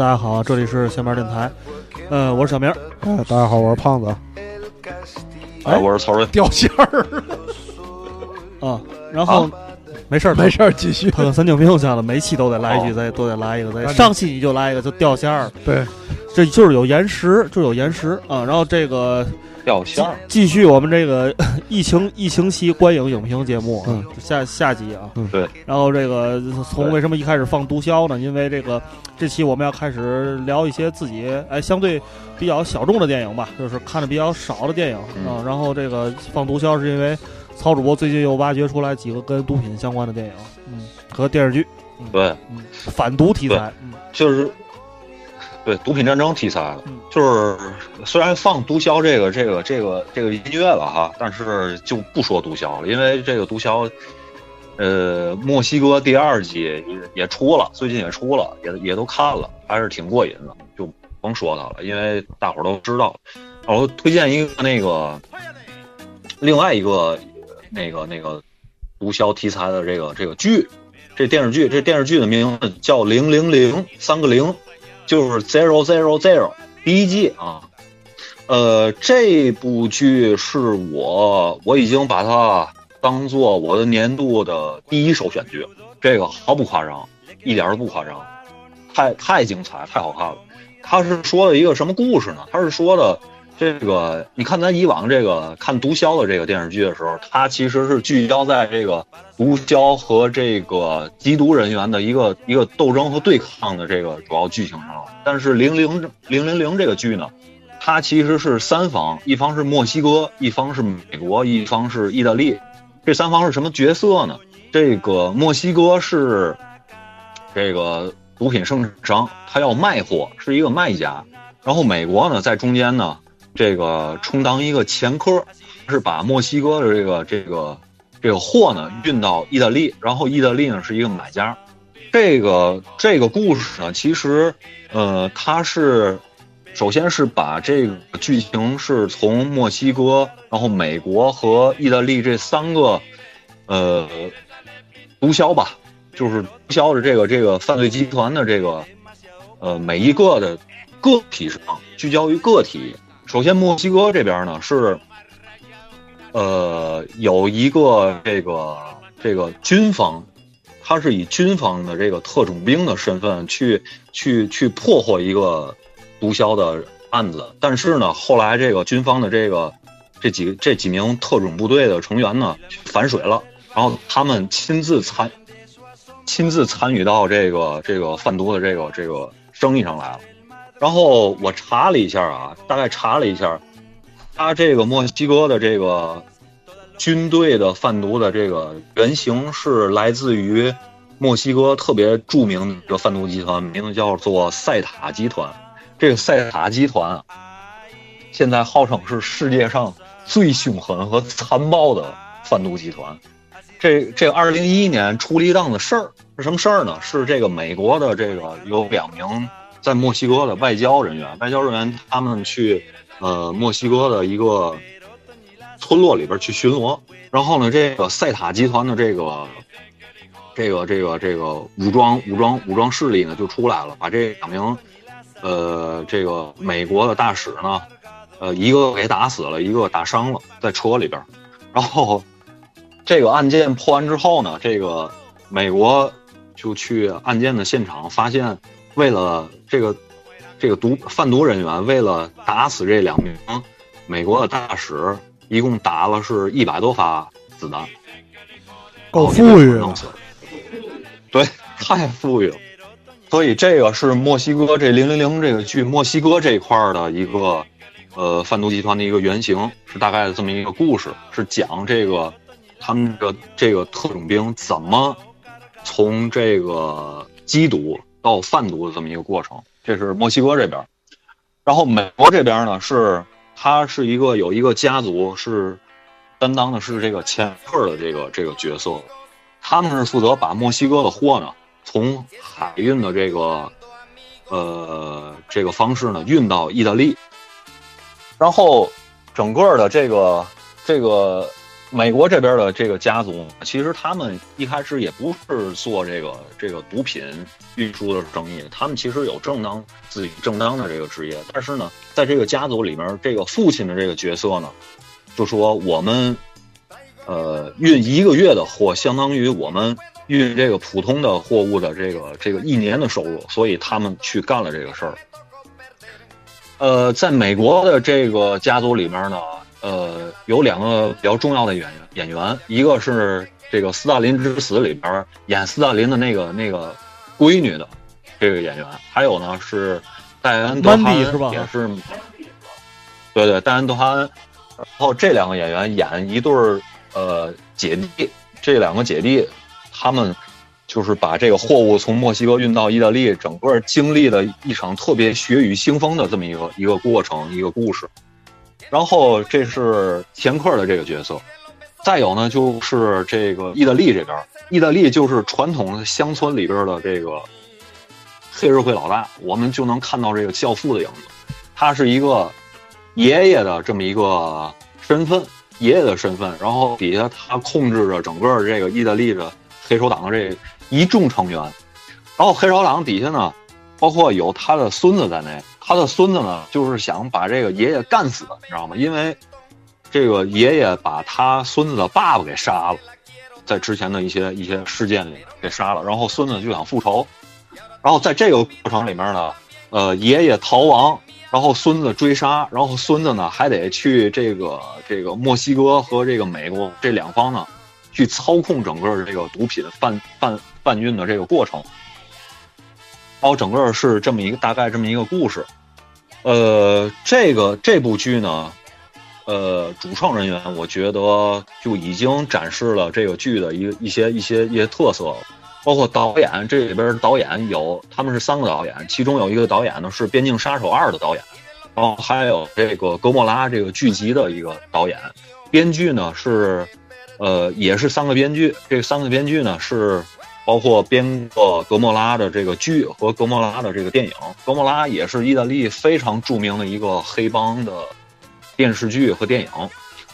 大家好，这里是闲班电台，呃，我是小明，哎，大家好，我是胖子，哎，我是曹睿，掉线儿 啊，然后没事儿，没事儿，继续。他跟神经病下了，每期都得来一句，再都得来一个，再上期你就来一个，就掉线儿。对，这就是有延时，就有延时。啊。然后这个掉线儿，继续我们这个 疫情疫情期观影影评节目，嗯，下下集啊，嗯，对。然后这个从为什么一开始放毒枭呢？因为这个这期我们要开始聊一些自己哎相对比较小众的电影吧，就是看的比较少的电影啊。然后这个放毒枭是因为。曹主播最近又挖掘出来几个跟毒品相关的电影，嗯，和电视剧，嗯对，嗯，反毒题材，嗯，就是对毒品战争题材的，就是虽然放毒枭这个这个这个这个音乐了哈，但是就不说毒枭了，因为这个毒枭，呃，墨西哥第二季也也出了，最近也出了，也也都看了，还是挺过瘾的，就甭说它了，因为大伙儿都知道。然后推荐一个那个另外一个。那个那个毒枭题材的这个这个剧，这电视剧这电视剧的名字叫零零零三个零，就是 zero zero zero 第一季啊。呃，这部剧是我我已经把它当做我的年度的第一首选剧，这个毫不夸张，一点都不夸张，太太精彩，太好看了。它是说的一个什么故事呢？它是说的。这个，你看咱以往这个看毒枭的这个电视剧的时候，它其实是聚焦在这个毒枭和这个缉毒人员的一个一个斗争和对抗的这个主要剧情上了。但是零零零零零这个剧呢，它其实是三方，一方是墨西哥，一方是美国，一方是意大利。这三方是什么角色呢？这个墨西哥是这个毒品生产商，他要卖货，是一个卖家。然后美国呢，在中间呢。这个充当一个前科，是把墨西哥的这个这个这个货呢运到意大利，然后意大利呢是一个买家。这个这个故事呢，其实呃，它是首先是把这个剧情是从墨西哥，然后美国和意大利这三个呃毒枭吧，就是毒枭的这个这个犯罪集团的这个呃每一个的个体上聚焦于个体。首先，墨西哥这边呢是，呃，有一个这个这个军方，他是以军方的这个特种兵的身份去去去破获一个毒枭的案子。但是呢，后来这个军方的这个这几这几名特种部队的成员呢反水了，然后他们亲自参亲自参与到这个这个贩毒的这个这个生意上来了。然后我查了一下啊，大概查了一下，他这个墨西哥的这个军队的贩毒的这个原型是来自于墨西哥特别著名的贩毒集团，名字叫做塞塔集团。这个塞塔集团啊，现在号称是世界上最凶狠和残暴的贩毒集团。这这二零一一年出了一档子事儿，是什么事儿呢？是这个美国的这个有两名。在墨西哥的外交人员，外交人员他们去，呃，墨西哥的一个村落里边去巡逻，然后呢，这个塞塔集团的这个，这个这个这个武装武装武装势力呢就出来了，把这两名，呃，这个美国的大使呢，呃，一个给打死了，一个打伤了，在车里边，然后这个案件破完之后呢，这个美国就去案件的现场，发现。为了这个，这个毒贩毒人员为了打死这两名美国的大使，一共打了是一百多发子弹，够富裕了。对，太富裕了。所以这个是墨西哥这零零零这个剧，墨西哥这块的一个呃贩毒集团的一个原型，是大概的这么一个故事，是讲这个他们的这个特种兵怎么从这个缉毒。到贩毒的这么一个过程，这是墨西哥这边，然后美国这边呢是，他是一个有一个家族是担当的是这个前客的这个这个角色，他们是负责把墨西哥的货呢从海运的这个呃这个方式呢运到意大利，然后整个的这个这个美国这边的这个家族，其实他们一开始也不是做这个这个毒品运输的生意，他们其实有正当自己正当的这个职业。但是呢，在这个家族里面，这个父亲的这个角色呢，就说我们，呃，运一个月的货，相当于我们运这个普通的货物的这个这个一年的收入，所以他们去干了这个事儿。呃，在美国的这个家族里面呢。呃，有两个比较重要的演员，演员，一个是这个《斯大林之死》里边演斯大林的那个那个闺女的这个演员，还有呢是戴安·德哈恩，也是，对对，戴安·德哈恩。然后这两个演员演一对儿呃姐弟，这两个姐弟他们就是把这个货物从墨西哥运到意大利，整个经历了一场特别血雨腥风的这么一个一个过程，一个故事。然后这是田克的这个角色，再有呢就是这个意大利这边，意大利就是传统乡村里边的这个黑社会老大，我们就能看到这个教父的影子，他是一个爷爷的这么一个身份，爷爷的身份，然后底下他控制着整个这个意大利的黑手党的这一众成员，然后黑手党底下呢，包括有他的孙子在内。他的孙子呢，就是想把这个爷爷干死，你知道吗？因为这个爷爷把他孙子的爸爸给杀了，在之前的一些一些事件里给杀了，然后孙子就想复仇，然后在这个过程里面呢，呃，爷爷逃亡，然后孙子追杀，然后孙子呢还得去这个这个墨西哥和这个美国这两方呢，去操控整个这个毒品贩贩贩运的这个过程，然后整个是这么一个大概这么一个故事。呃，这个这部剧呢，呃，主创人员我觉得就已经展示了这个剧的一一些一些一些特色，包括导演这里边导演有他们是三个导演，其中有一个导演呢是《边境杀手二》的导演，然后还有这个《哥莫拉》这个剧集的一个导演，编剧呢是呃也是三个编剧，这三个编剧呢是。包括编过《格莫拉》的这个剧和《格莫拉》的这个电影，《格莫拉》也是意大利非常著名的一个黑帮的电视剧和电影。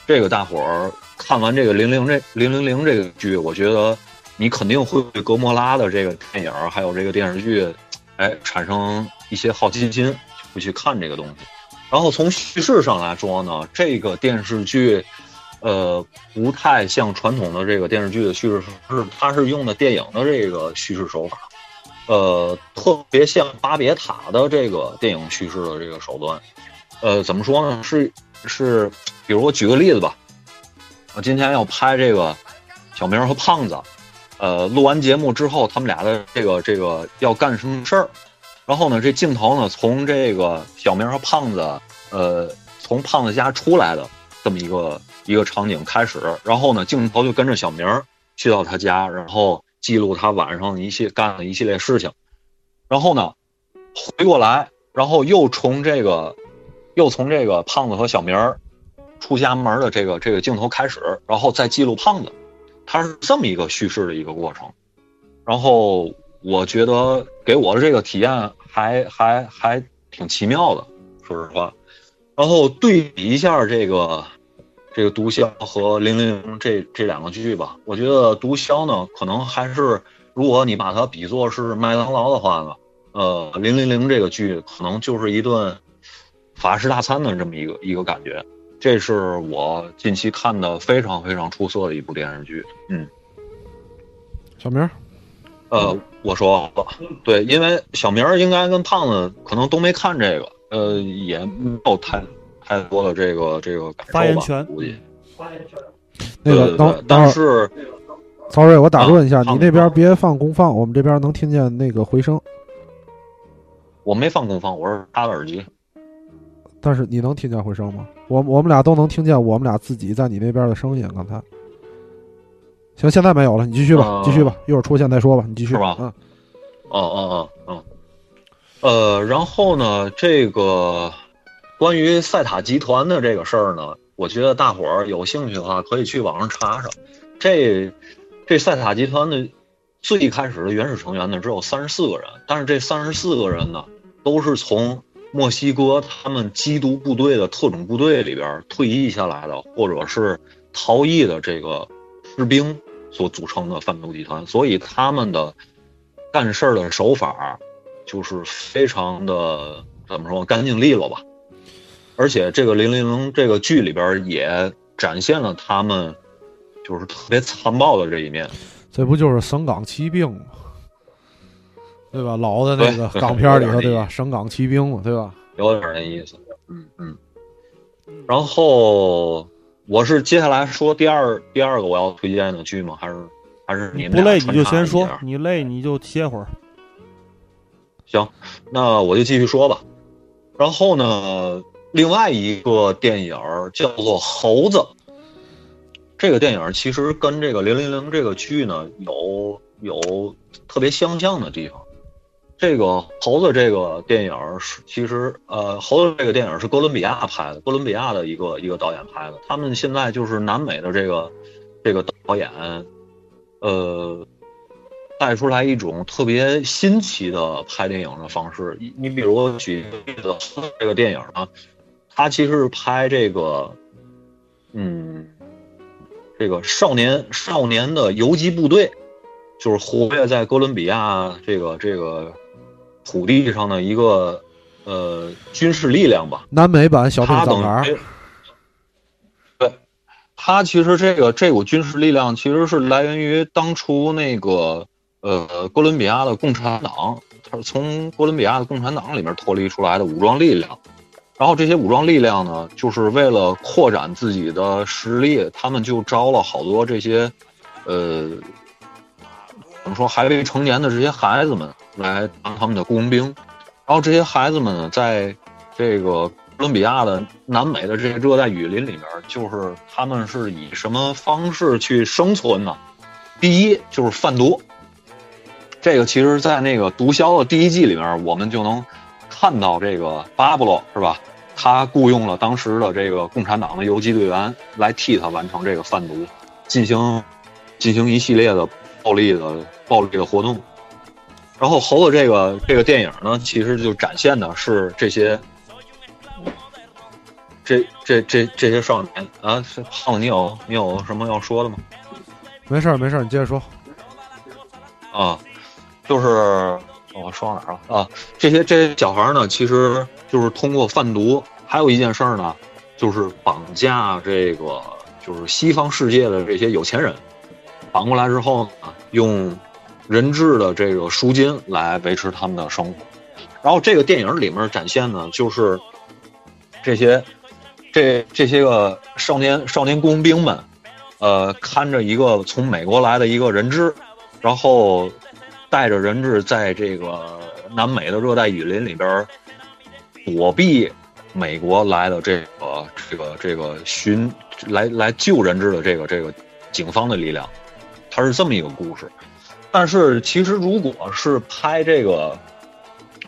这个大伙儿看完这个零零这零零零这个剧，我觉得你肯定会对《格莫拉》的这个电影还有这个电视剧，哎，产生一些好奇心，会去看这个东西。然后从叙事上来说呢，这个电视剧。呃，不太像传统的这个电视剧的叙事，是它是用的电影的这个叙事手法，呃，特别像《巴别塔》的这个电影叙事的这个手段。呃，怎么说呢？是是，比如我举个例子吧，我今天要拍这个小明和胖子，呃，录完节目之后，他们俩的这个这个要干什么事儿？然后呢，这镜头呢，从这个小明和胖子，呃，从胖子家出来的这么一个。一个场景开始，然后呢，镜头就跟着小明去到他家，然后记录他晚上一系干的一系列事情，然后呢，回过来，然后又从这个，又从这个胖子和小明出家门的这个这个镜头开始，然后再记录胖子，他是这么一个叙事的一个过程，然后我觉得给我的这个体验还还还挺奇妙的，说实话，然后对比一下这个。这个毒枭和零零零这这两个剧吧，我觉得毒枭呢，可能还是如果你把它比作是麦当劳的话呢，呃，零零零这个剧可能就是一顿法式大餐的这么一个一个感觉。这是我近期看的非常非常出色的一部电视剧。嗯，小明，呃，我说了，对，因为小明应该跟胖子可能都没看这个，呃，也没有太。太多的这个这个发言权，估计发言权。那个等等是，曹睿，我打断一下，你那边别放功放，我们这边能听见那个回声。我没放功放，我是插的耳机。但是你能听见回声吗？我我们俩都能听见我们俩自己在你那边的声音。刚才，行，现在没有了，你继续吧，继续吧，一会儿出现再说吧，你继续吧？嗯，哦哦哦哦，呃，然后呢，这个。关于赛塔集团的这个事儿呢，我觉得大伙儿有兴趣的话，可以去网上查查。这这赛塔集团的最开始的原始成员呢，只有三十四个人，但是这三十四个人呢，都是从墨西哥他们缉毒部队的特种部队里边退役下来的，或者是逃逸的这个士兵所组成的贩毒集团，所以他们的干事儿的手法就是非常的怎么说干净利落吧。而且这个零零零这个剧里边也展现了他们就是特别残暴的这一面。这不就是省港骑兵吗？对吧？老的那个港片里头，对吧？省港骑兵嘛，对吧？有点那意思。嗯嗯。然后我是接下来说第二第二个我要推荐的剧吗？还是还是你们不累你就先说，你累你就歇会儿。行，那我就继续说吧。然后呢，另外一个电影叫做《猴子》。这个电影其实跟这个《零零零》这个剧呢有有特别相像的地方。这个猴子这个电影是其实呃，猴子这个电影是哥伦比亚拍的，哥伦比亚的一个一个导演拍的。他们现在就是南美的这个这个导演，呃，带出来一种特别新奇的拍电影的方式。你你比如举例子，这个电影呢，他其实是拍这个，嗯。这个少年少年的游击部队，就是活跃在哥伦比亚这个这个土地上的一个呃军事力量吧。南美版小兵张嘎。对，他其实这个这股军事力量其实是来源于当初那个呃哥伦比亚的共产党，他是从哥伦比亚的共产党里面脱离出来的武装力量。然后这些武装力量呢，就是为了扩展自己的实力，他们就招了好多这些，呃，怎么说还未成年的这些孩子们来当他们的雇佣兵。然后这些孩子们呢，在这个哥伦比亚的南美的这些热带雨林里面，就是他们是以什么方式去生存呢？第一就是贩毒。这个其实，在那个《毒枭》的第一季里面，我们就能。看到这个巴布洛是吧？他雇佣了当时的这个共产党的游击队员来替他完成这个贩毒，进行进行一系列的暴力的暴力的活动。然后猴子这个这个电影呢，其实就展现的是这些这这这这些少年啊。胖子，你有你有什么要说的吗？没事儿没事儿，你接着说。啊，就是。我说到哪儿了啊？这些这些小孩呢，其实就是通过贩毒，还有一件事儿呢，就是绑架这个就是西方世界的这些有钱人，绑过来之后呢，用人质的这个赎金来维持他们的生活。然后这个电影里面展现呢，就是这些这这些个少年少年工兵们，呃，看着一个从美国来的一个人质，然后。带着人质在这个南美的热带雨林里边躲避美国来的这个这个这个寻来来救人质的这个这个警方的力量，它是这么一个故事。但是其实如果是拍这个，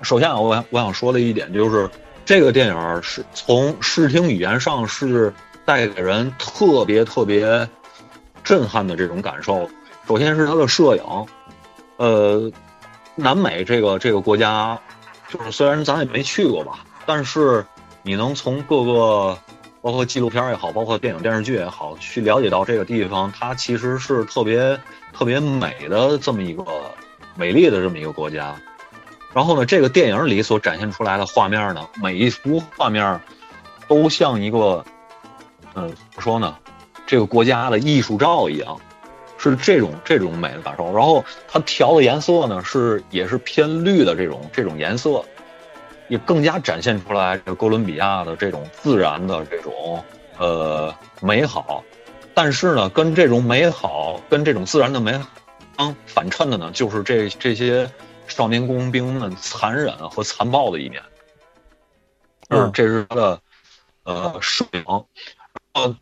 首先我我想说的一点就是，这个电影是从视听语言上是带给人特别特别震撼的这种感受。首先是它的摄影。呃，南美这个这个国家，就是虽然咱也没去过吧，但是你能从各个，包括纪录片也好，包括电影电视剧也好，去了解到这个地方，它其实是特别特别美的这么一个美丽的这么一个国家。然后呢，这个电影里所展现出来的画面呢，每一幅画面都像一个，嗯，怎么说呢，这个国家的艺术照一样。是这种这种美的感受，然后它调的颜色呢是也是偏绿的这种这种颜色，也更加展现出来这哥伦比亚的这种自然的这种呃美好，但是呢，跟这种美好跟这种自然的美相反衬的呢，就是这这些少年工兵们残忍和残暴的一面。嗯，这是他的呃摄影，呃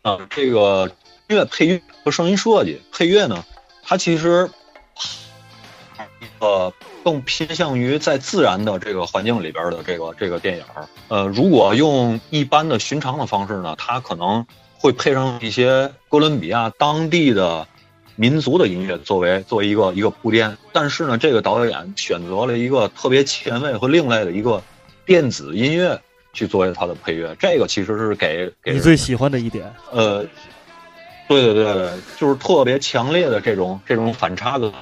呃这个。音乐配乐和声音设计，配乐呢，它其实，呃，更偏向于在自然的这个环境里边的这个这个电影。呃，如果用一般的寻常的方式呢，它可能会配上一些哥伦比亚当地的民族的音乐作为作为一个一个铺垫。但是呢，这个导演选择了一个特别前卫和另类的一个电子音乐。去作为它的配乐，这个其实是给给你最喜欢的一点。呃，对对对对，就是特别强烈的这种这种反差感，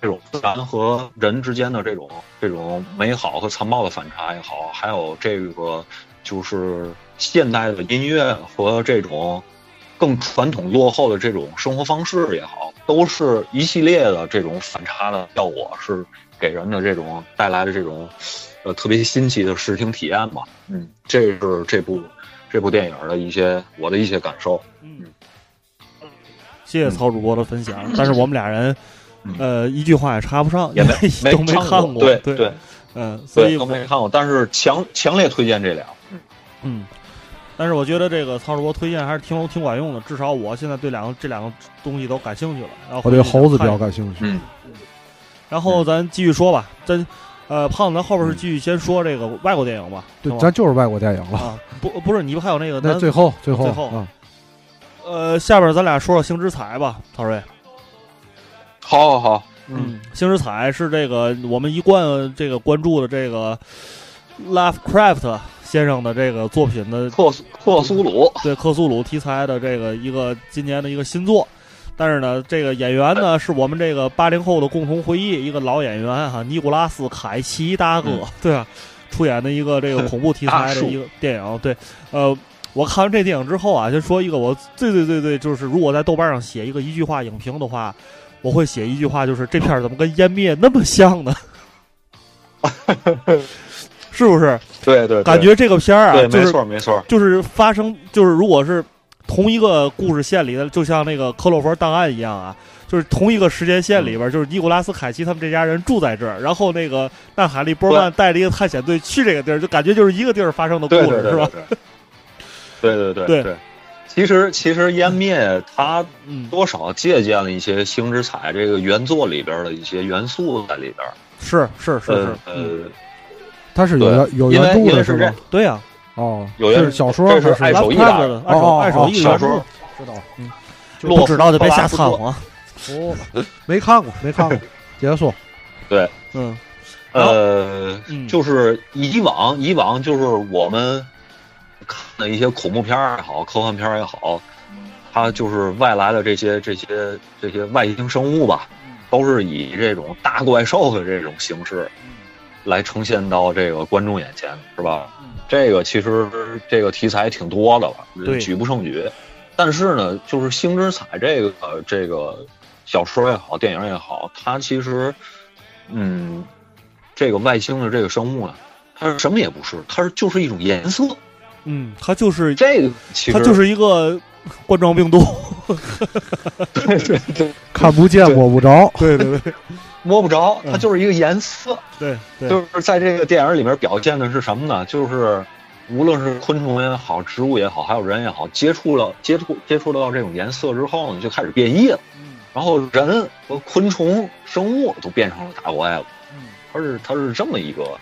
这种自然和人之间的这种这种美好和残暴的反差也好，还有这个就是现代的音乐和这种更传统落后的这种生活方式也好，都是一系列的这种反差的效果，是给人的这种带来的这种呃特别新奇的视听体验嘛。嗯，这是这部这部电影的一些我的一些感受。嗯，谢谢曹主播的分享，但是我们俩人。呃，一句话也插不上，也没 都没看过，对对，嗯，所以都没看过，但是强强烈推荐这俩，嗯，但是我觉得这个曹主播推荐还是挺挺管用的，至少我现在对两个这两个东西都感兴趣了。然后我对猴子比较感兴趣，嗯，然后咱继续说吧，咱呃，胖子，咱后边是继续先说这个外国电影吧，对，咱就是外国电影了。啊，不不是，你不还有那个？那最后最后最后，呃，下边咱俩说说星之彩吧，陶瑞。好，好，好，嗯，星之彩是这个我们一贯这个关注的这个 Lovecraft 先生的这个作品的克克苏鲁，对克苏鲁题材的这个一个今年的一个新作，但是呢，这个演员呢是我们这个八零后的共同回忆，一个老演员哈，尼古拉斯凯奇大哥，对啊？出演的一个这个恐怖题材的一个电影，对，呃，我看完这电影之后啊，先说一个我最最最最就是，如果在豆瓣上写一个一句话影评的话。我会写一句话，就是这片儿怎么跟湮灭那么像呢？是不是？对对，感觉这个片儿啊，没错没错，就是发生，就是如果是同一个故事线里的，就像那个克洛弗档案一样啊，就是同一个时间线里边，就是尼古拉斯凯奇他们这家人住在这儿，然后那个纳塔利波曼带着一个探险队去这个地儿，就感觉就是一个地儿发生的故事，是吧？对对对对。其实，其实湮灭它多少借鉴了一些《星之彩》这个原作里边的一些元素在里边。是是是是，呃，它是有有原著的是吗？对呀，哦，有是小说，这是爱手艺的，爱手爱手艺小说，知道，嗯，不知道就别瞎掺和。哦，没看过，没看过，结束。对，嗯，呃，就是以往，以往就是我们。看的一些恐怖片也好，科幻片也好，它就是外来的这些这些这些外星生物吧，都是以这种大怪兽的这种形式来呈现到这个观众眼前，是吧？这个其实这个题材挺多的了，举不胜举。但是呢，就是《星之彩》这个这个小说也好，电影也好，它其实，嗯，这个外星的这个生物呢，它是什么也不是，它是就是一种颜色。嗯，它就是这个，它就是一个冠状病毒，对 对对，看不见摸不着，对对对，摸不着，它就是一个颜色，对，就是在这个电影里面表现的是什么呢？就是无论是昆虫也好，植物也好，还有人也好，接触了接触接触到这种颜色之后呢，就开始变异了，然后人和昆虫生物都变成了大怪了，它是它是这么一个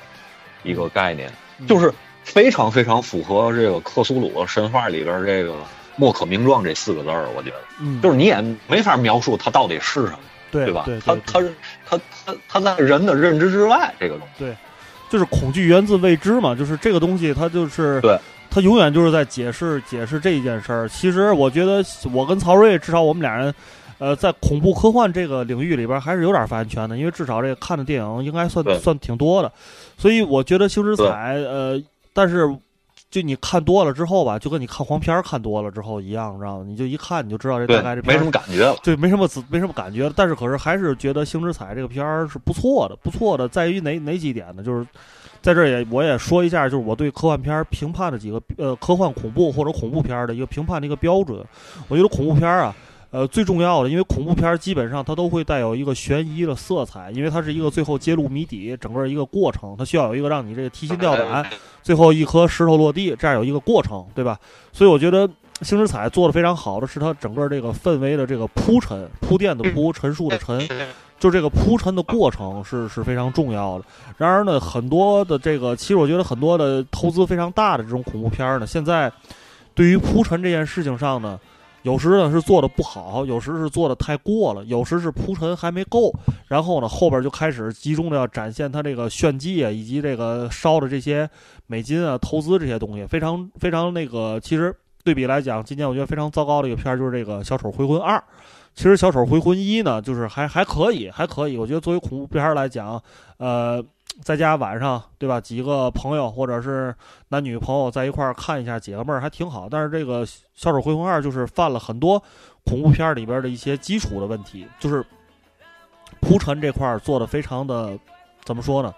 一个概念，就是。非常非常符合这个克苏鲁神话里边这个“莫可名状”这四个字儿，我觉得，嗯，就是你也没法描述它到底是什么，对吧？对，它它是它它它在人的认知之外，这个东西，对，就是恐惧源自未知嘛，就是这个东西，它就是对，它永远就是在解释解释这一件事儿。其实我觉得，我跟曹睿，至少我们俩人，呃，在恐怖科幻这个领域里边还是有点发言权的，因为至少这个看的电影应该算算挺多的，所以我觉得《星之彩》呃。但是，就你看多了之后吧，就跟你看黄片看多了之后一样，知道吗？你就一看你就知道这大概这没什么感觉了，对，没什么没什么感觉。但是可是还是觉得《星之彩》这个片儿是不错的，不错的在于哪哪几点呢？就是在这也我也说一下，就是我对科幻片评判的几个呃科幻恐怖或者恐怖片的一个评判的一个标准。我觉得恐怖片啊。呃，最重要的，因为恐怖片基本上它都会带有一个悬疑的色彩，因为它是一个最后揭露谜底，整个一个过程，它需要有一个让你这个提心吊胆，最后一颗石头落地这样有一个过程，对吧？所以我觉得《星之彩》做的非常好的是它整个这个氛围的这个铺陈、铺垫的铺、陈述的陈，就这个铺陈的过程是是非常重要的。然而呢，很多的这个，其实我觉得很多的投资非常大的这种恐怖片呢，现在对于铺陈这件事情上呢。有时呢是做的不好，有时是做的太过了，有时是铺陈还没够，然后呢后边就开始集中的要展现他这个炫技啊，以及这个烧的这些美金啊、投资这些东西，非常非常那个。其实对比来讲，今年我觉得非常糟糕的一个片儿就是这个《小丑回魂二》。其实《小丑回魂一》呢，就是还还可以，还可以。我觉得作为恐怖片来讲，呃。在家晚上，对吧？几个朋友或者是男女朋友在一块儿看一下，解个闷儿还挺好。但是这个《小丑回魂二》就是犯了很多恐怖片里边的一些基础的问题，就是铺陈这块儿做的非常的怎么说呢？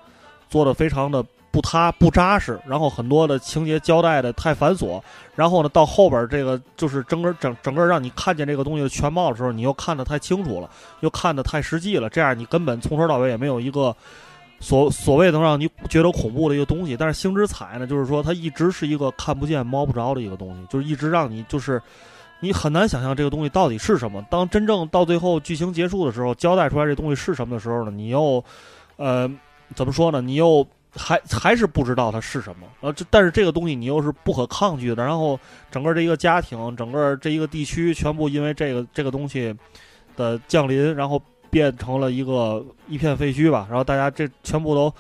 做的非常的不塌不扎实，然后很多的情节交代的太繁琐，然后呢到后边这个就是整个整整个让你看见这个东西全貌的时候，你又看得太清楚了，又看得太实际了，这样你根本从头到尾也没有一个。所所谓能让你觉得恐怖的一个东西，但是星之彩呢，就是说它一直是一个看不见摸不着的一个东西，就是一直让你就是你很难想象这个东西到底是什么。当真正到最后剧情结束的时候，交代出来这东西是什么的时候呢，你又呃怎么说呢？你又还还是不知道它是什么。呃，这但是这个东西你又是不可抗拒的。然后整个这一个家庭，整个这一个地区，全部因为这个这个东西的降临，然后。变成了一个一片废墟吧，然后大家这全部都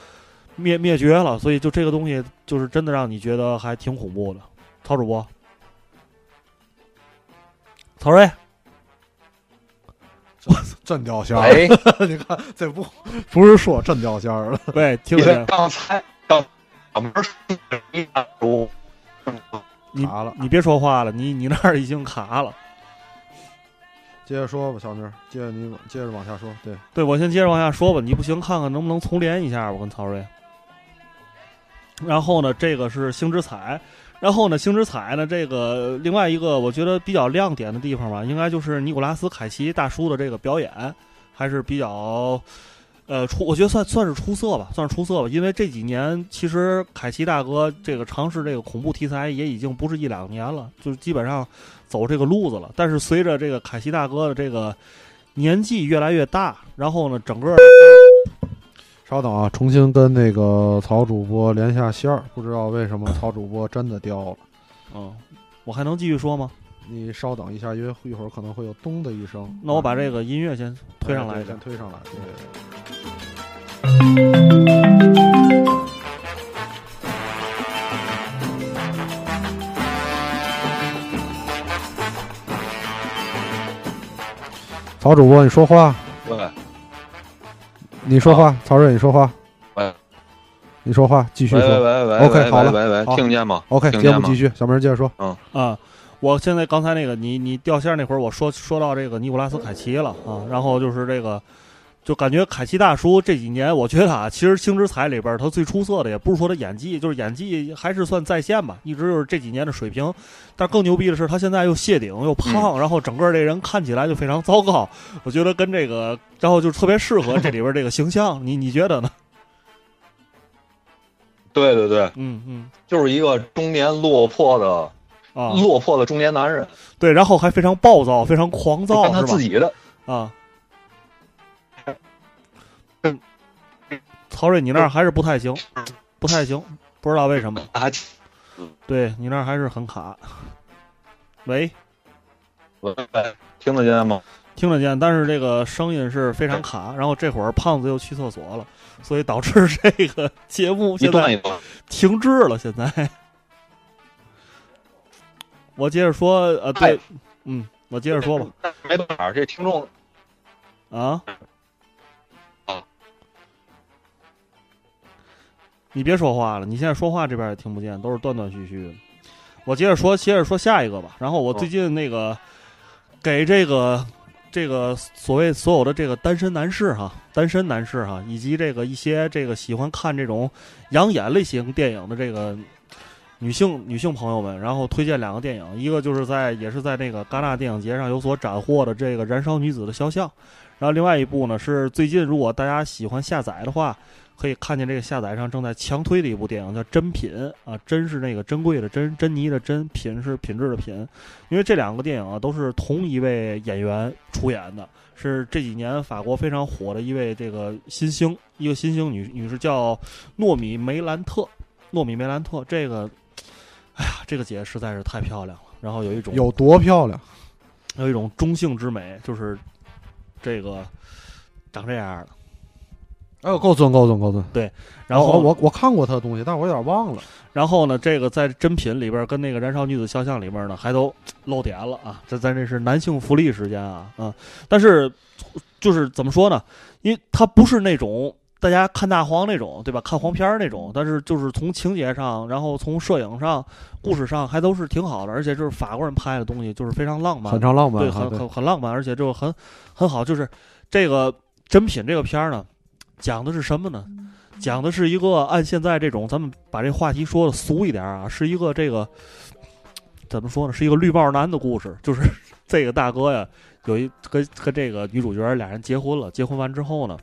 灭灭绝了，所以就这个东西就是真的让你觉得还挺恐怖的。曹主播，曹睿，真掉线儿！你看这不不是说真掉线儿了？喂，听见？刚才刚门你卡了，你别说话了，你你那儿已经卡了。接着说吧，小明，接着你接着往下说。对，对我先接着往下说吧。你不行，看看能不能重连一下我跟曹睿。然后呢，这个是星之彩。然后呢，星之彩呢，这个另外一个我觉得比较亮点的地方吧，应该就是尼古拉斯凯奇大叔的这个表演，还是比较。呃，出我觉得算算是出色吧，算是出色吧。因为这几年其实凯奇大哥这个尝试这个恐怖题材也已经不是一两年了，就是基本上走这个路子了。但是随着这个凯西大哥的这个年纪越来越大，然后呢，整个稍等啊，重新跟那个曹主播连下线儿，不知道为什么曹主播真的掉了。嗯，我还能继续说吗？你稍等一下，因为一会儿可能会有咚的一声。那我把这个音乐先推上来，先推上来。对。曹主播，你说话。喂。你说话，曹睿，你说话。喂。你说话，继续说。喂喂喂。OK，好了。喂喂，听见吗？OK，节目继续，小明接着说。嗯啊。我现在刚才那个你你掉线那会儿，我说说到这个尼古拉斯凯奇了啊，然后就是这个，就感觉凯奇大叔这几年，我觉得啊，其实《星之彩》里边他最出色的也不是说他演技，就是演技还是算在线吧，一直就是这几年的水平。但更牛逼的是，他现在又谢顶又胖，然后整个这人看起来就非常糟糕。我觉得跟这个，然后就特别适合这里边这个形象。你你觉得呢？对对对，嗯嗯，就是一个中年落魄的。啊，落魄的中年男人，对，然后还非常暴躁，非常狂躁，他自己的啊。曹睿，你那儿还是不太行，不太行，不知道为什么。啊，对你那儿还是很卡。喂，喂，听得见吗？听得见，但是这个声音是非常卡。然后这会儿胖子又去厕所了，所以导致这个节目现在 停滞了。现在。我接着说，呃，对，嗯，我接着说吧。没办法，这听众啊啊，你别说话了，你现在说话这边也听不见，都是断断续续的。我接着说，接着说下一个吧。然后我最近那个给这个这个所谓所有的这个单身男士哈，单身男士哈，以及这个一些这个喜欢看这种养眼类型电影的这个。女性女性朋友们，然后推荐两个电影，一个就是在也是在那个戛纳电影节上有所斩获的这个《燃烧女子的肖像》，然后另外一部呢是最近如果大家喜欢下载的话，可以看见这个下载上正在强推的一部电影叫《珍品》啊，珍是那个珍贵的珍，珍妮的珍，品是品质的品，因为这两个电影啊都是同一位演员出演的，是这几年法国非常火的一位这个新星，一个新星女女士叫糯米梅兰特，糯米梅兰特这个。哎呀，这个姐实在是太漂亮了，然后有一种有多漂亮？有一种中性之美，就是这个长这样的。哎呦，够尊够尊够尊！对，然后我我看过他的东西，但是我有点忘了。然后呢，这个在真品里边跟那个燃烧女子肖像里边呢，还都露点了啊！这咱这是男性福利时间啊啊！但是就是怎么说呢？因为它不是那种大家看大黄那种，对吧？看黄片那种，但是就是从情节上，然后从摄影上、故事上，还都是挺好的。而且就是法国人拍的东西，就是非常浪漫，浪漫，对，很很很浪漫，而且就很很好。就是这个真品这个片儿呢。讲的是什么呢？讲的是一个按现在这种，咱们把这话题说的俗一点啊，是一个这个怎么说呢？是一个绿帽男的故事。就是 这个大哥呀，有一跟跟这个女主角俩人结婚了。结婚完之后呢，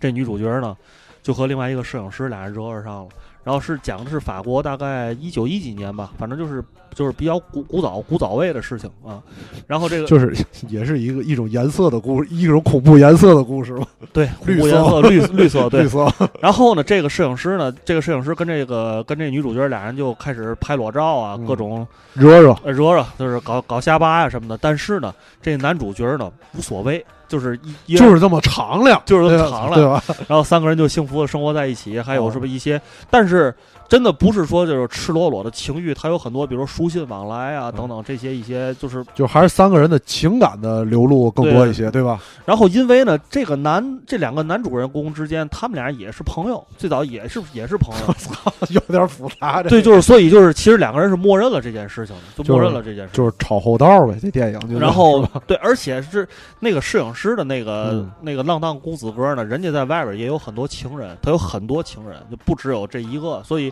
这女主角呢就和另外一个摄影师俩人惹上了。然后是讲的是法国大概一九一几年吧，反正就是就是比较古古早古早味的事情啊。然后这个就是 也是一个一种颜色的故事，一种恐怖颜色的故事嘛。对，绿色绿绿色 对绿色。然后呢，这个摄影师呢，这个摄影师跟这个跟这女主角俩人就开始拍裸照啊，各种惹惹惹惹，就是搞搞瞎巴呀什么的。但是呢，这男主角呢无所谓。就是一就是这么敞亮，就是这么敞亮，对吧？然后三个人就幸福的生活在一起，还有什么一些，但是。真的不是说就是赤裸裸的情欲，它有很多，比如说书信往来啊等等这些一些，就是就还是三个人的情感的流露更多一些，对吧？然后因为呢，这个男这两个男主人公之间，他们俩也是朋友，最早也是也是朋友，有点复杂。对，就是所以就是其实两个人是默认了这件事情的，就默认了这件事，就是炒后道呗。这电影，然后 对，而且是那个摄影师的那个那个浪荡公子哥呢，人家在外边也有很多情人，他有很多情人，就不只有这一个，所以。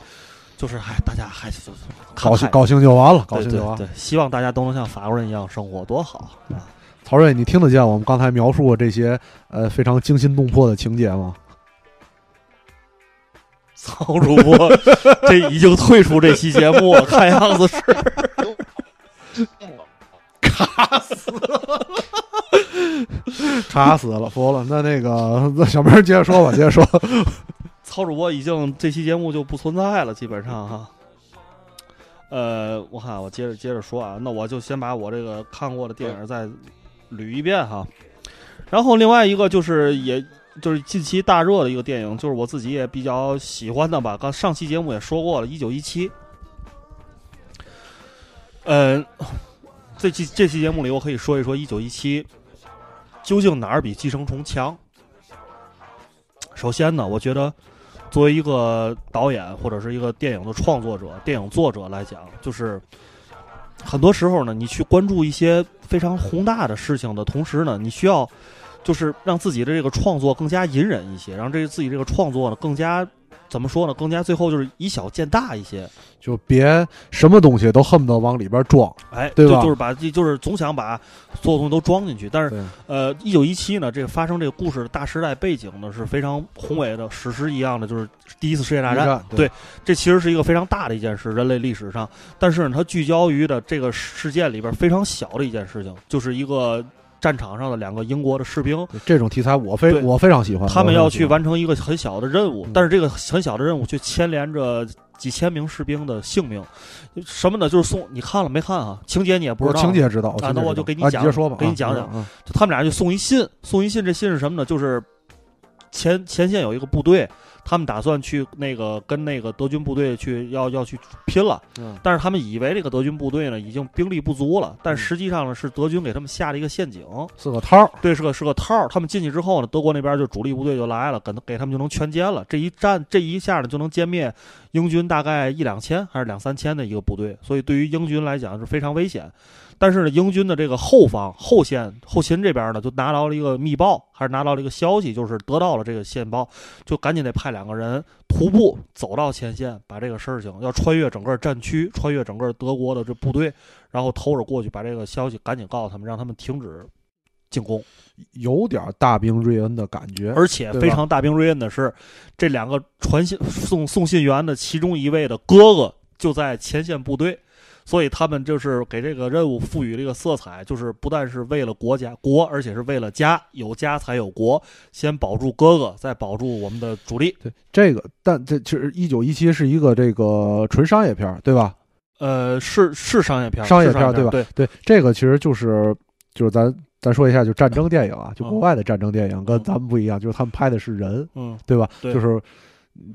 就是，哎，大家还是高兴高兴就完了，高兴就完了。对，希望大家都能像法国人一样生活，多好啊！曹睿，你听得见我们刚才描述的这些呃非常惊心动魄的情节吗？曹主播，这已经退出这期节目了，看样子是 卡死了，卡死了，服了。那那个，那小明接着说吧，接着说。曹主播已经这期节目就不存在了，基本上哈。呃，我看我接着接着说啊，那我就先把我这个看过的电影再捋一遍哈。然后另外一个就是，也就是近期大热的一个电影，就是我自己也比较喜欢的吧。刚上期节目也说过了，《一九一七》。嗯，这期这期节目里，我可以说一说《一九一七》究竟哪儿比《寄生虫》强。首先呢，我觉得。作为一个导演或者是一个电影的创作者、电影作者来讲，就是很多时候呢，你去关注一些非常宏大的事情的同时呢，你需要就是让自己的这个创作更加隐忍一些，让这自己这个创作呢更加。怎么说呢？更加最后就是以小见大一些，就别什么东西都恨不得往里边装，哎，对吧？就是把，就是总想把所有东西都装进去。但是，呃，一九一七呢，这个发生这个故事的大时代背景呢是非常宏伟的，史诗一样的，就是第一次世界大战。对，这其实是一个非常大的一件事，人类历史上。但是呢，它聚焦于的这个事件里边非常小的一件事情，就是一个。战场上的两个英国的士兵，这种题材我非我非常喜欢。他们要去完成一个很小的任务，但是这个很小的任务却牵连着几千名士兵的性命。什么呢？就是送你看了没看啊？情节你也不知道，情节知道。那我就给你讲，说吧，给你讲讲。他们俩就送一信，送一信。这信是什么呢？就是前前线有一个部队。他们打算去那个跟那个德军部队去要要去拼了，但是他们以为这个德军部队呢已经兵力不足了，但实际上呢是德军给他们下了一个陷阱，是个套对，是个是个套他们进去之后呢，德国那边就主力部队就来了，给给他们就能全歼了。这一战这一下呢就能歼灭英军大概一两千还是两三千的一个部队，所以对于英军来讲是非常危险。但是呢，英军的这个后方后线后勤这边呢，就拿到了一个密报，还是拿到了一个消息，就是得到了这个线报，就赶紧得派两个人徒步走到前线，把这个事情要穿越整个战区，穿越整个德国的这部队，然后偷着过去把这个消息赶紧告诉他们，让他们停止进攻，有点大兵瑞恩的感觉。而且非常大兵瑞恩的是，这两个传信送送信员的其中一位的哥哥就在前线部队。所以他们就是给这个任务赋予了一个色彩，就是不但是为了国家国，而且是为了家，有家才有国，先保住哥哥，再保住我们的主力。对这个，但这其实一九一七是一个这个纯商业片，对吧？呃，是是商业片，商业片对吧？对对，这个其实就是就是咱咱说一下，就战争电影啊，就国外的战争电影跟咱们不一样，就是他们拍的是人，嗯，对吧？对就是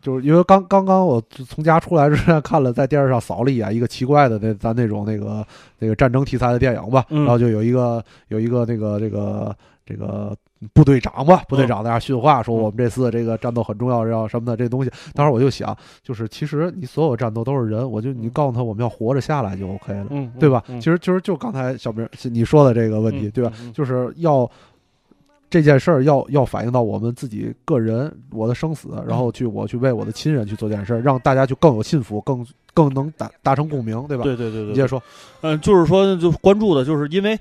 就是因为刚刚刚我从家出来之前看了，在电视上扫了一眼一个奇怪的那咱那种那个那个战争题材的电影吧，嗯然后就有一个有一个那个这个这个部队长吧，部队长在那训话，说嗯我们这次这个战斗很重要，要什么的这东西。当时我就想，就是其实你所有战斗都是人，我就你告诉他我们要活着下来就 OK 了，嗯，对吧？嗯其实其实就刚才小明你说的这个问题，嗯对吧？就是要这件事儿要要反映到我们自己个人我的生死，然后去我去为我的亲人去做这件事儿，让大家就更有信服，更更能达达成共鸣，对吧？对对对对，你接着说，嗯，就是说，就关注的，就是因为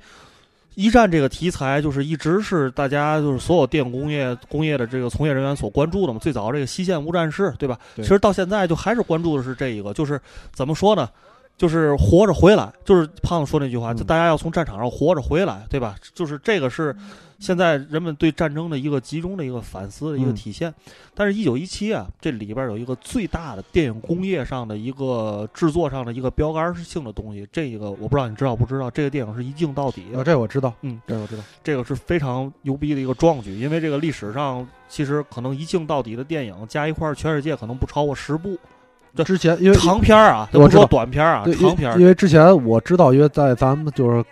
一战这个题材，就是一直是大家就是所有电工业工业的这个从业人员所关注的嘛。最早这个西线无战事，对吧？对其实到现在就还是关注的是这一个，就是怎么说呢？就是活着回来，就是胖子说那句话，嗯。就大家要从战场上活着回来，对吧？就是这个是现在人们对战争的一个集中的一个反思的一个嗯。体现。但是，一九一七啊，这里边有一个最大的电影工业上的一个制作上的一个标杆性的东西，这个我不知道你知道不知道？这个电影是一镜到底，啊，这我知道，嗯，这我知道，这个是非常牛逼的一个壮举，因为这个历史上其实可能一镜到底的电影加一块，全世界可能不超过十部。这之前因为长片儿啊，我知道。短片儿啊，对，长片儿。因。为之前我知道，因为在咱们就是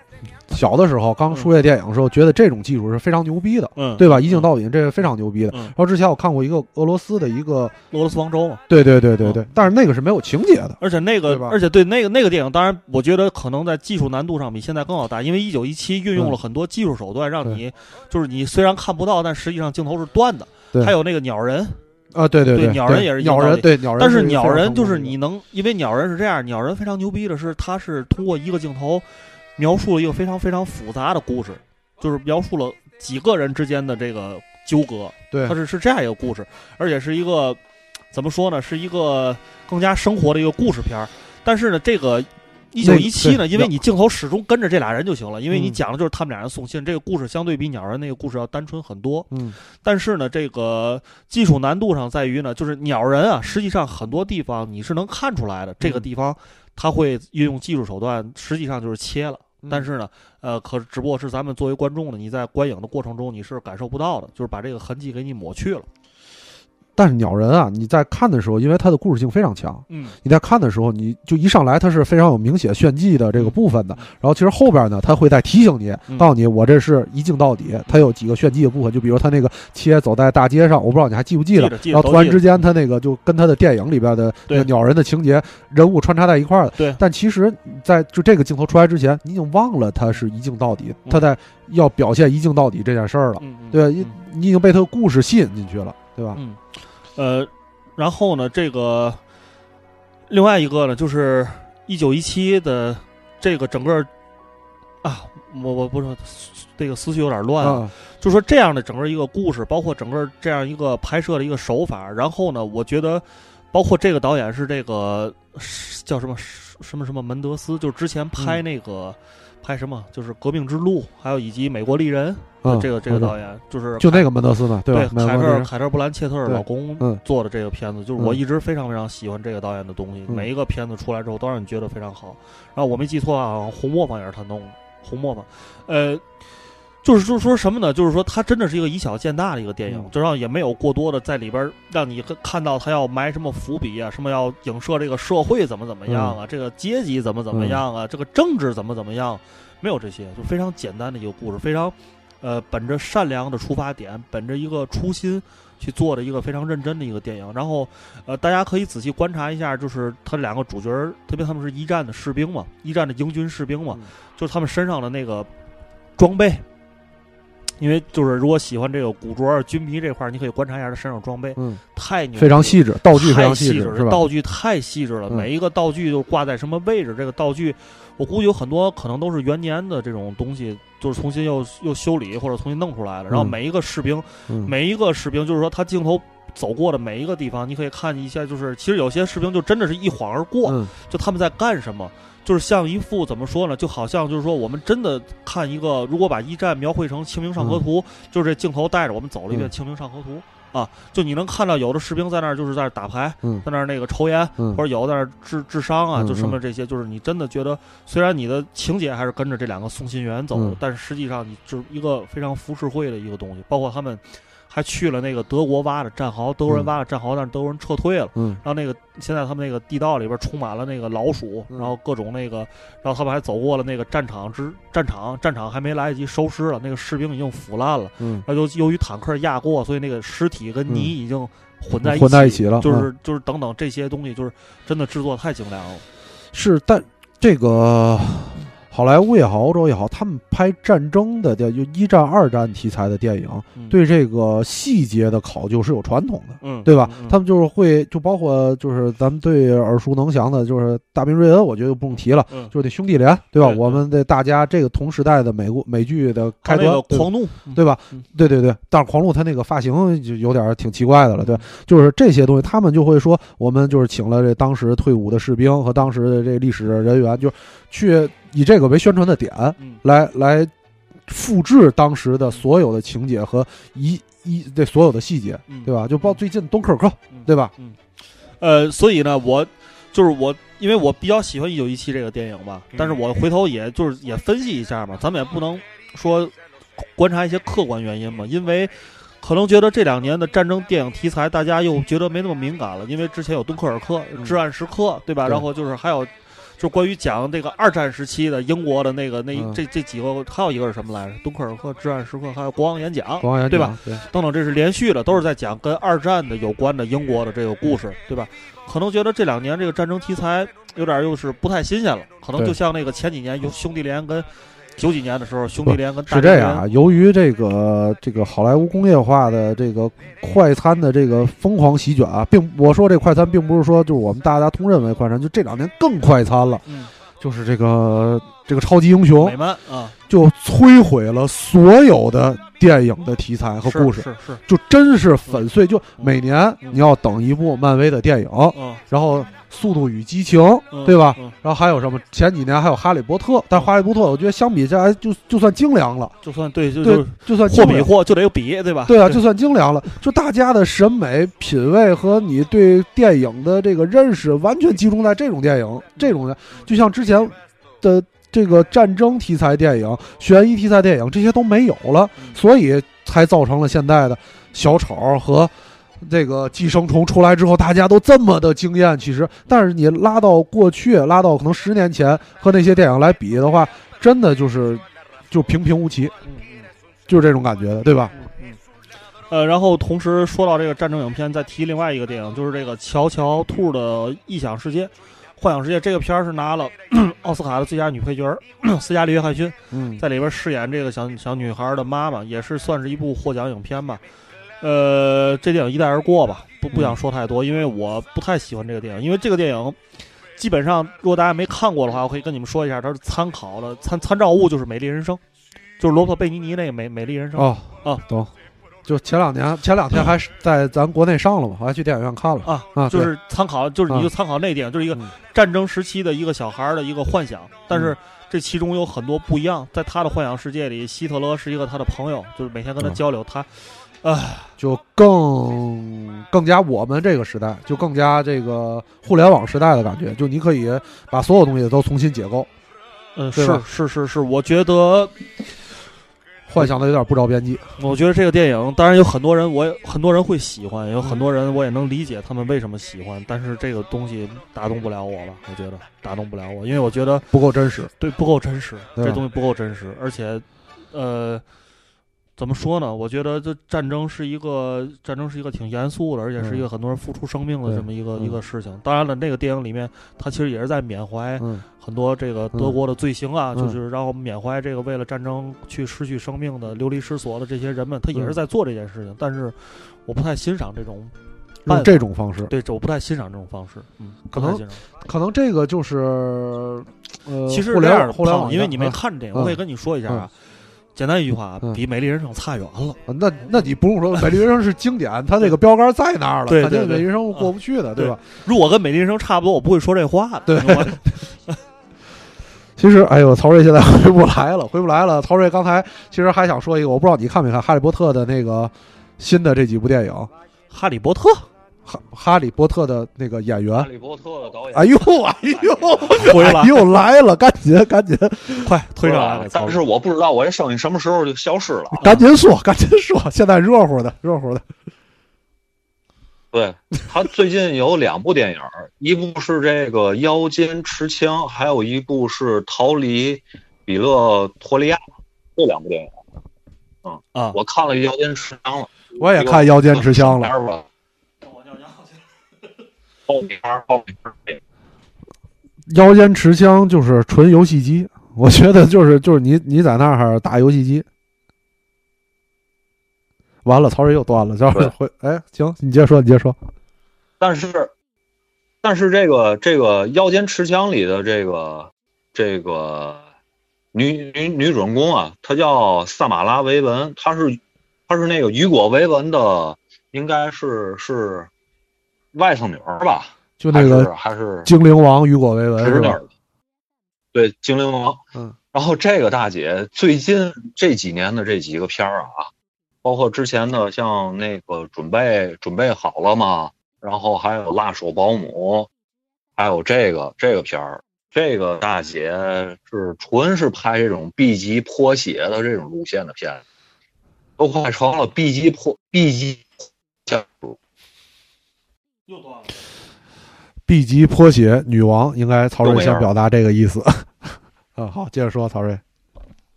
小的时候刚出这电影的时候，觉得这种技术是非常牛逼的，嗯，对吧？一镜到底这是非常牛逼的。嗯。然后之前我看过一个俄罗斯的一个，俄罗斯方舟嘛，对对对对对，但是那个是没有情节的，而且那个，而且对那个那个电影，当然我觉得可能在技术难度上比现在更要大，因为一九一七运用了很多技术手段，让你就是你虽然看不到，但实际上镜头是断的。对。还有那个鸟人，啊，对对对鸟人也是一鸟人对鸟人，但是鸟人就是你。你能，因为鸟人是这样，鸟人非常牛逼的是，他是通过一个镜头描述了一个非常非常复杂的故事，就是描述了几个人之间的这个纠葛，对它是是这样一个故事，而且是一个怎么说呢，是一个更加生活的一个故事片儿。但是呢，这个一九一七呢，因为你镜头始终跟着这俩人就行了，因为你嗯讲的就是他们俩人送信，这个故事相对比鸟人那个故事要单纯很多。嗯但是呢，这个技术难度上在于呢，就是鸟人啊，实际上很多地方你是能看出来的，这个嗯地方他会运用技术手段，实际上就是切了。嗯但是呢，呃，可只不过是咱们作为观众呢，你在观影的过程中你是感受不到的，就是把这个痕迹给你抹去了。但是鸟人啊，你在看的时候，因为它的故事性非常强，嗯，你在看的时候，你就一上来它是非常有明显炫技的这个部分的嗯，然后其实后边呢，它会再提醒你，嗯。告诉你我这是一镜到底，它有几个炫技的部分，就比如它那个切走在大街上，我不知道你还记不记得然后突然之间它那个就跟它的电影里边的那个鸟人的情节人物穿插在一块儿了，对。但其实，在就这个镜头出来之前，你已经忘了它是一镜到底，嗯。它在要表现一镜到底这件事儿了，对你已经被它的故事吸引进去了，对吧？嗯，呃，然后呢，这个另外一个呢，就是一九一七的这个整个啊，我我不是这个思绪有点乱啊，啊，就说这样的整个一个故事，包括整个这样一个拍摄的一个手法，然后呢，我觉得包括这个导演是这个是叫什么什么什么门德斯，就是之前拍嗯那个。拍什么？就是《革命之路》，还有以及《美国丽人》嗯这个这个导演，就是就那个门德斯嘛，对吧？美凯特凯特布兰切特老公嗯做的这个片子，就是嗯我一直非常非常喜欢这个导演的东西，嗯每一个片子出来之后都让你觉得非常好。然后我没记错啊，红磨坊也是他弄的，红磨坊，呃。就是就是说什么呢？就是说，它真的是一个以小见大的一个电影，嗯就让也没有过多的在里边让你看到他要埋什么伏笔啊，什么要影射这个社会怎么怎么样啊，这个阶级怎么怎么样啊，这个政治怎么怎么样，没有这些，就非常简单的一个故事，非常呃本着善良的出发点，本着一个初心去做的一个非常认真的一个电影。然后呃，大家可以仔细观察一下，就是他两个主角，特别他们是一战的士兵嘛，一战的英军士兵嘛，嗯就是他们身上的那个装备。因为就是如果喜欢这个古着军迷这块儿，你可以观察一下他身上装备，嗯，太牛，非常细致，道具非太常细致，细了？道具太细致了，嗯每一个道具就挂在什么位置，这个道具，我估计有很多可能都是元年的这种东西，就是重新又又修理或者重新弄出来的。然后嗯每一个士兵，嗯每一个士兵，就是说他镜头走过的每一个地方，你可以看一下，就是其实有些士兵就真的是一晃而过，嗯就他们在干什么。就是像一副怎么说呢？就好像就是说，我们真的看一个，如果把一战描绘成《清明上河图》，就是这镜头带着我们走了一遍嗯《清明上河图》，啊，就你能看到有的士兵在那儿就是在打牌，嗯。在那儿那个抽烟，嗯。或者有的在那儿治治伤啊，嗯就什么这些，就是你真的觉得，虽然你的情节还是跟着这两个送信员走，嗯。但是实际上你就是一个非常浮世绘的一个东西，包括他们还去了那个德国挖的战壕，德国人嗯挖的战壕，但是德国人撤退了。嗯。然后那个现在他们那个地道里边充满了那个老鼠，嗯。然后各种那个，然后他们还走过了那个战场之战场，战场还没来得及收尸了，那个士兵已经腐烂了，嗯。然后由由于坦克压过，所以那个尸体跟泥已经混在一起，混在一起了就是就是等等这些东西，就是真的制作太精良了。是，但这个好莱坞也好，欧洲也好，他们拍战争的电，就一战、二战题材的电影，嗯对这个细节的考究是有传统的。嗯，对吧？嗯他们就是会，就包括就是咱们最耳熟能详的，就是大兵瑞恩，我觉得就不用提了，嗯就是那兄弟连，对吧？我们的大家这个同时代的美国美剧的开端狂怒，对吧嗯？对对对，但是狂怒他那个发型就有点挺奇怪的了，嗯对，就是这些东西，他们就会说，我们就是请了这当时退伍的士兵和当时的这历史人员，就去以这个为宣传的点，嗯来来复制当时的所有的情节和一一这所有的细节，嗯对吧？就包括最近敦刻尔克，嗯对吧？呃，所以呢，我就是我，因为我比较喜欢《一九一七》这个电影嘛，但是我回头也就是也分析一下嘛，咱们也不能说观察一些客观原因嘛，因为可能觉得这两年的战争电影题材，大家又觉得没那么敏感了，因为之前有敦刻尔克、嗯至暗时刻，对吧？对然后就是还有。就关于讲这个二战时期的英国的那个那嗯这这几个，还有一个是什么来着？敦刻尔克、至暗时刻，还有国王演讲，光对吧？对，等等，这是连续的，都是在讲跟二战的有关的英国的这个故事，对吧？可能觉得这两年这个战争题材有点又是不太新鲜了，可能就像那个前几年有兄弟连跟九几年的时候，兄弟连跟大是这样啊。由于这个这个好莱坞工业化的这个快餐的这个疯狂席卷啊，并我说这快餐并不是说就是我们大家通认为快餐，就这两年更快餐了，嗯，就是这个这个超级英雄美漫啊，就摧毁了所有的电影的题材和故事，是是，就真是粉碎。就每年你要等一部漫威的电影，嗯，然后《速度与激情》嗯对吧？嗯然后还有什么？前几年还有《哈利波特》，但是《哈利波特》我觉得相比下来就就算精良了，就算对，就对就，就算货。比货就得有比，对吧？对啊，就算精良了，就大家的审美品味和你对电影的这个认识，完全集中在这种电影，这种的，就像之前的这个战争题材电影、悬疑题材电影这些都没有了，嗯所以才造成了现在的小丑和这个寄生虫出来之后，大家都这么的惊艳。其实，但是你拉到过去，拉到可能十年前和那些电影来比的话，真的就是就平平无奇。就是这种感觉的，对吧？嗯嗯，呃，然后同时说到这个战争影片，再提另外一个电影，就是这个《乔乔兔的异想世界》。幻想世界这个片儿是拿了 奥斯卡的最佳女配角斯嘉丽· 约翰逊嗯在里边饰演这个小小女孩的妈妈，也是算是一部获奖影片吧。呃，这电影一带而过吧，不不想说太多，因为我不太喜欢这个电影，因为这个电影基本上如果大家没看过的话，我可以跟你们说一下，它是参考的参参照物就是《美丽人生》，就是罗伯特·贝尼尼那个美《美丽人生》哦啊懂。就前两年，前两天还是在咱国内上了嘛，我还去电影院看了啊啊，就是参考，就是你啊就参考那电影，就是一个嗯战争时期的一个小孩儿的一个幻想，但是这其中有很多不一样。在他的幻想世界里，希特勒是一个他的朋友，就是每天跟他嗯交流。他，唉，就更更加我们这个时代，就更加这个互联网时代的感觉，就你可以把所有东西都重新解构，嗯，是是是是，我觉得，幻想的有点不着边际。我觉得这个电影，当然有很多人，我也很多人会喜欢，有很多人我也能理解他们为什么喜欢，但是这个东西打动不了我了？我觉得打动不了我，因为我觉得不够真实，对不够真实，这东西不够真实，而且，呃，怎么说呢？我觉得这战争是一个战争是一个挺严肃的，而且是一个嗯很多人付出生命的这么一个、嗯一个事情。当然了，那个电影里面，他其实也是在缅怀嗯很多这个德国的罪行啊，嗯就是让我们缅怀这个为了战争去失去生命的流离失所的这些人们，他也是嗯在做这件事情。但是，我不太欣赏这种用这种方式，对，这我不太欣赏这种方式。嗯，可能。可能这个就是呃，其实互这样的联网互联网因为你没啊看这个，嗯我可以跟你说一下啊。简单一句话，嗯比《美丽人生》差远了。啊那那你不用说，《美丽人生》是经典，它这个标杆在那儿了，对肯定《美丽人生》过不去的，对吧？如果跟《美丽人生》差不多，我不会说这话的。对我 其实，哎呦，曹睿现在回不来了，回不来了。曹睿刚才其实还想说一个，我不知道你看没看《哈利波特》的那个新的这几部电影，《哈利波特》。哈哈利波特的那个演员，哈利波特的导演，哎呦哎呦，回来又来了，赶紧赶紧，快推上来了！但是我不知道我这声音什么时候就消失了，赶紧说，赶紧说，现在热乎的，热乎的。对他最近有两部电影，一部是这个《腰间持枪》，还有一部是《逃离比勒托利亚》，这两部电影。嗯啊，我看了《腰间持枪》了，我也看《腰间持枪》了。腰间持枪就是纯游戏机，我觉得就是就是你你在那儿打游戏机，完了曹睿又断了，就是回哎行，你接着说，你接着说。但是，但是这个这个腰间持枪里的这个这个女女女主人公啊，她叫萨马拉维文，她是她是那个雨果维文的，应该是是。外甥女儿吧，就那个还是精灵王雨果·维文是吧？对，精灵王。嗯。然后这个大姐最近这几年的这几个片儿啊，包括之前的像那个准备准备好了吗？然后还有辣手保姆，还有这个这个片儿，这个大姐是纯是拍这种 B 级泼血的这种路线的片，都快成了 B 级泼 B 级像。又断了。B 级泼血女王，应该曹睿想表达这个意思。嗯，好，接着说，曹睿。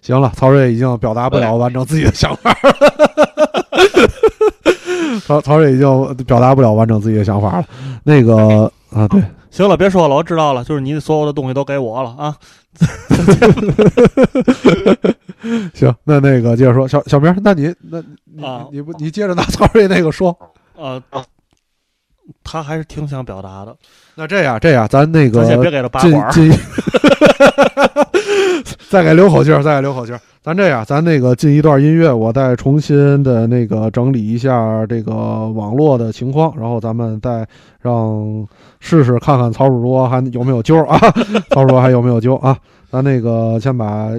行了，曹睿已经表达不了完整自己的想法了。曹曹睿已经表达不了完整自己的想法了。那个啊，对，行了，别说了，我知道了，就是你所有的东西都给我了啊。行，那那个接着说，小小明，那你那你你不你接着拿曹睿那个说。呃，他还是挺想表达的。那这样，这样，咱那个先别给他拔管 再给留口气儿，再给留口气儿。咱这样，咱那个进一段音乐，我再重新的那个整理一下这个网络的情况，然后咱们再让试试看看曹主播还有没有揪啊？曹主播还有没有揪啊？咱那个先把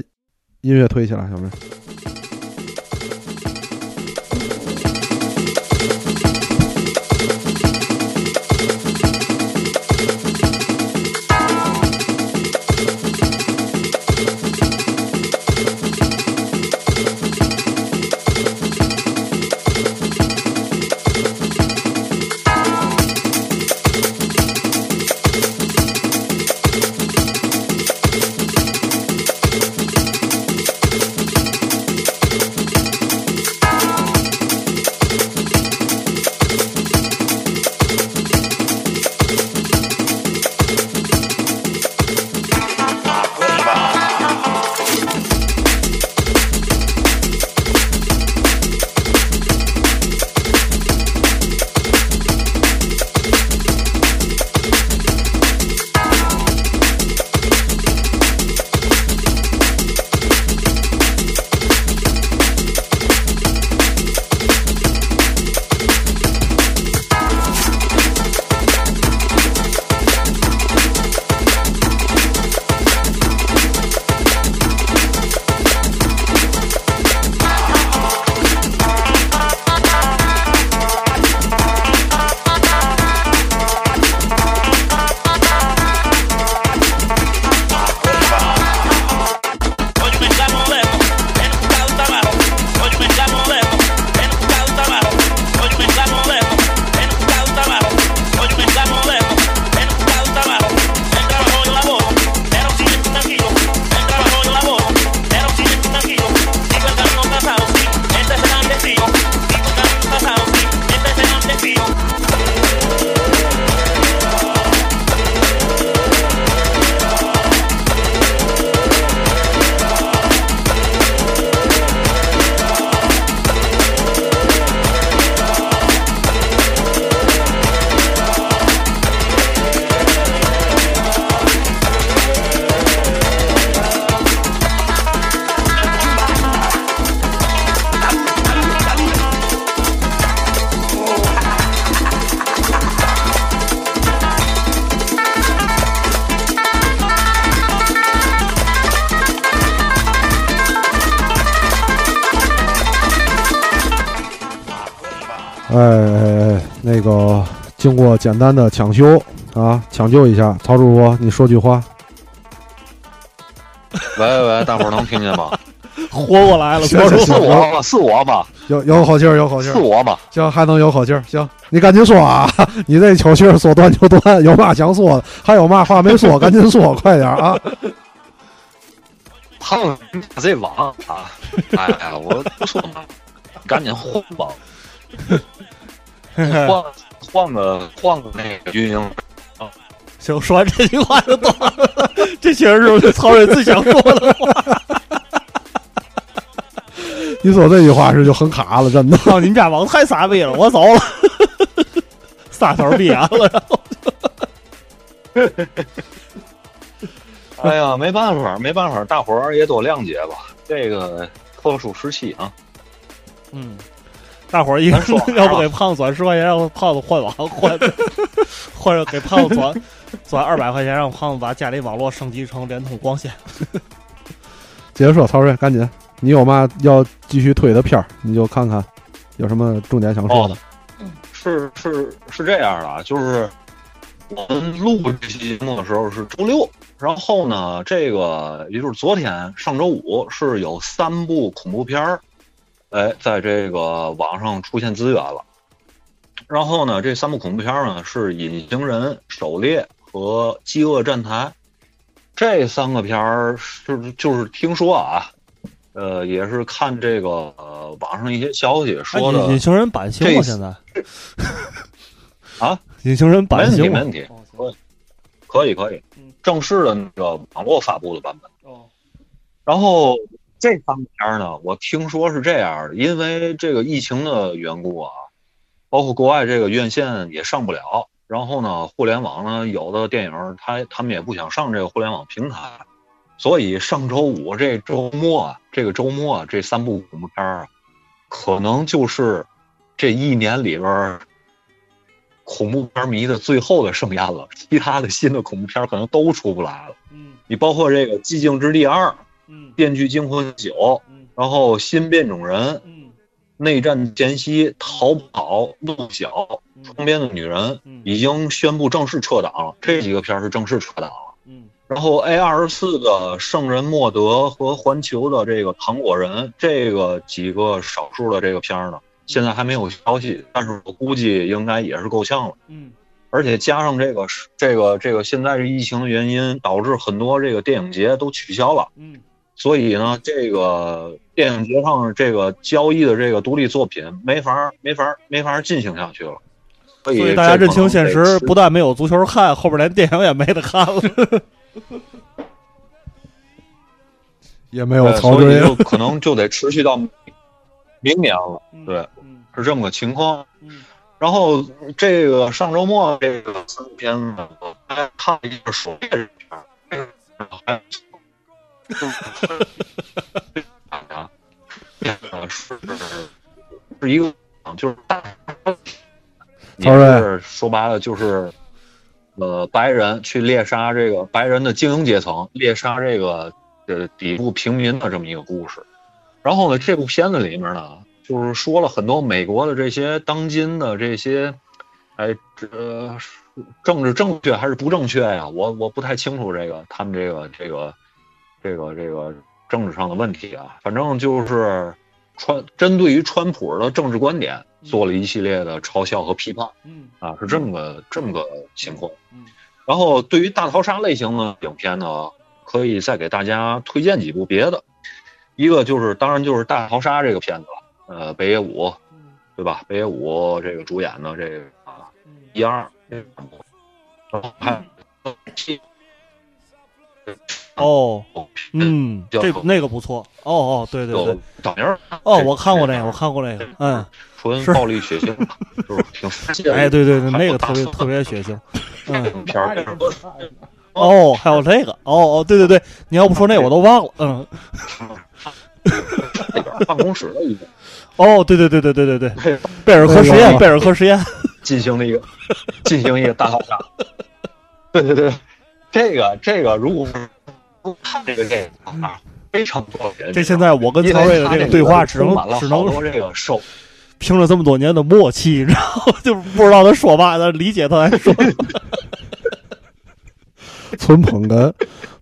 音乐推起来，小妹。经过简单的抢修啊，抢救一下，曹主播，你说句话。喂喂喂，大伙儿能听见吗？活过来了，行曹主是我吗？是我吗？有有口气儿，有口气儿，是我吗？行，还能有口气儿。行，你赶紧说啊！你这口气儿说断就断，有嘛想说的，还有嘛话没说，赶紧说，快点儿啊！他们这网啊，哎呀，我不说嘛，赶紧换吧，换换个换个那个运营。行，说完这句话就断了。这确实是曹睿最想说的话。你说这句话是就很卡了，真的。操，你们家网太傻逼了，我走了。撒手闭眼了，然后 哎呀，没办法，没办法，大伙儿也多谅解吧。这个特殊时期啊，嗯，大伙儿一说 要不给胖子转十块钱，让胖子换网换，或者给胖子转转二百块钱，让胖子把家里网络升级成联通光纤。接着说，曹睿，赶紧，你有嘛要继续推的片儿，你就看看有什么重点想说的。是是是这样的啊，就是我们录这期节目的时候是周六，然后呢，这个也就是昨天上周五是有三部恐怖片儿，哎，在这个网上出现资源了。然后呢，这三部恐怖片呢是《隐形人》《狩猎》和《饥饿站台》。这三个片儿是就是听说啊，呃，也是看这个呃网上一些消息说的哎隐隐形人版型吗？现在啊，隐形人没问题，版型没问题，哦可以，可以，可以嗯。正式的那个网络发布的版本。哦然后这三片呢，我听说是这样的，因为这个疫情的缘故啊，包括国外这个院线也上不了。然后呢，互联网呢，有的电影他他们也不想上这个互联网平台，所以上周五这周末啊，这个周末啊这三部恐怖片可能就是这一年里边恐怖片迷的最后的盛宴了。其他的新的恐怖片可能都出不来了。嗯你包括这个《寂静之地二》《嗯。电锯惊魂九》，嗯。然后《新变种人》《嗯。内战前夕》《逃跑》《路小》《嗯。窗边的女人》嗯。已经宣布正式撤档了，这几个片儿是正式撤档了。嗯。然后 A 二十四的《圣人莫德》和环球的这个《糖果人》这个几个少数的这个片儿呢，现在还没有消息，但是我估计应该也是够呛了。嗯。而且加上这个这个这个现在这疫情的原因，导致很多这个电影节都取消了，嗯所以呢，这个电影节上这个交易的这个独立作品没法没法没法进行下去了。所以大家认清现实，不不但没有足球看，后边连电影也没得看了。也没有对曹睿所以就可能就得持续到明年了，对，嗯是这么个情况。嗯然后这个上周末这个三部片子，我还看了一个狩猎片还不错啊，这个是是一个就是大，也是说白了就是呃白人去猎杀这个白人的精英阶层，猎杀这个呃底部平民的这么一个故事。然后呢，这部片子里面呢，就是说了很多美国的这些当今的这些，哎，这、呃、政治正确还是不正确呀？我我不太清楚这个他们这个这个这个这个政治上的问题啊。反正就是川针对于川普的政治观点做了一系列的嘲笑和批判嗯啊，是这么个这么个情况。嗯然后对于大逃杀类型的影片呢，可以再给大家推荐几部别的。一个就是，当然就是《大逃杀》这个片子了，呃，北野武，嗯对吧？北野武这个主演的这个啊，一二，然后还有哦，嗯，嗯，这那个不错。哦哦，对对对哦，我看过那个，我看过那个，嗯，纯暴力血腥，就是挺 哎，对对对，那个特别 特别血腥。嗯，片儿。哦，还有这个，哦哦，对对对，你要不说那我都忘了。嗯，办公室的一个哦，对对对对对对对，贝尔科实验，贝尔科实验。进行了一个进行一个大逃杀。对对对，这个这个如果不看这个电影啊，非常多人。这现在我跟曹睿的这个对话只能只能说这个受凭了这么多年的默契，然后 就不知道他说嘛，但理解他在说。纯捧哏，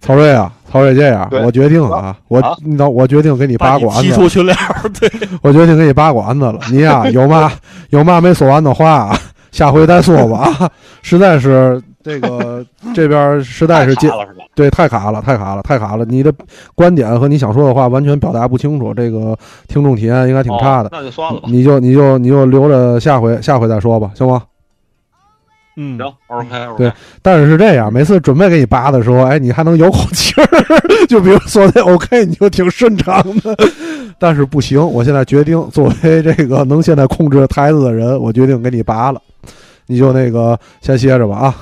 曹睿啊，曹睿这样，我决定了啊，我你道我决定给你拔管子，踢出群聊，对，我决定给你拔管 子了。你呀，有嘛有嘛没说完的话，下回再说吧啊！实在是这个这边实在是接对太卡了，太卡了，太卡了。你的观点和你想说的话完全表达不清楚，这个听众体验应该挺差的。那就算了吧，你就你就你就留着下回下回再说吧，行吗？嗯，行，OK，对，但是是这样，每次准备给你拔的时候，哎，你还能有口气儿，就比如说那 OK，你就挺顺畅的。但是不行，我现在决定，作为这个能现在控制台子的人，我决定给你拔了，你就那个先歇着吧啊。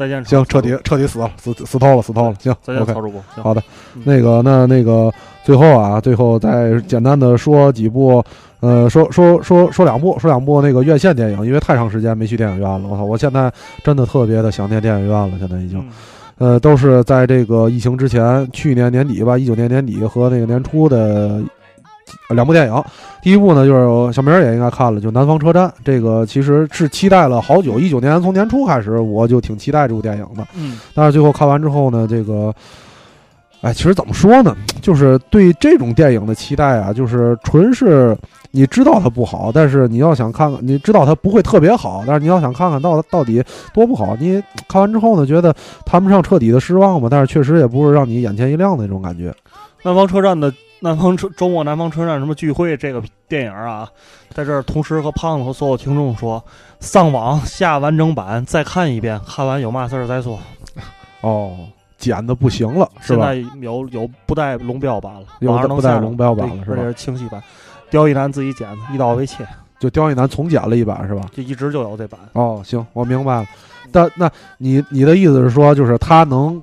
嗯，再见。行，彻底彻底死了，死死透了，死透了。行，OK，曹主播，好的，那个那那个最后啊，最后再简单的说几部。呃，说说说说两部，说两部那个院线电影，因为太长时间没去电影院了。我操，我现在真的特别的想念电影院了。现在已经，呃，都是在这个疫情之前，去年年底吧，一九年年底和那个年初的两部电影。第一部呢，就是小明也应该看了，就《南方车站》。这个其实是期待了好久，一九年从年初开始，我就挺期待这部电影的。嗯，但是最后看完之后呢，这个。哎，其实怎么说呢，就是对这种电影的期待啊，就是纯是你知道它不好，但是你要想看看，你知道它不会特别好，但是你要想看看到到底多不好，你看完之后呢，觉得谈不上彻底的失望吧，但是确实也不是让你眼前一亮的那种感觉。南方车站的南方车周末南方车站什么聚会这个电影啊，在这儿同时和胖子和所有听众说，上网下完整版再看一遍，看完有嘛事儿再说。哦。剪的不行了，是吧？现在有有不带龙标版了，有不带龙标版了，是吧？是清晰版，刁一男自己剪的，一刀未切，就刁一男重剪了一版，是吧？就一直就有这版。哦，行，我明白了。但那你你的意思是说，就是他能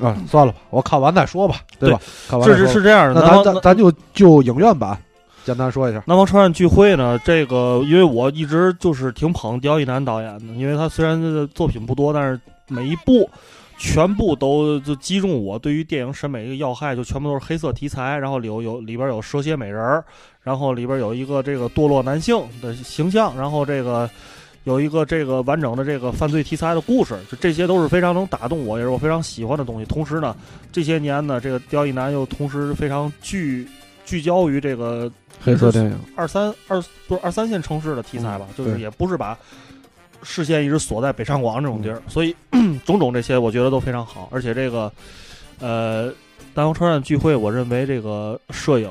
啊？算了吧，我看完再说吧，对吧？看完是是是这样的。那咱咱咱就就影院版简单说一下。南方车站聚会呢，这个因为我一直就是挺捧刁亦男导演的，因为他虽然作品不多，但是每一部。全部都就击中我对于电影审美一个要害，就全部都是黑色题材，然后里有有里边有蛇蝎美人儿，然后里边有一个这个堕落男性的形象，然后这个有一个这个完整的这个犯罪题材的故事，就这些都是非常能打动我，也是我非常喜欢的东西。同时呢，这些年呢，这个刁亦男又同时非常聚聚焦于这个黑色电影二三二不是二三线城市的题材吧，就是也不是把。视线一直锁在北上广这种地儿，所以种种这些我觉得都非常好。而且这个，呃，南方车站聚会，我认为这个摄影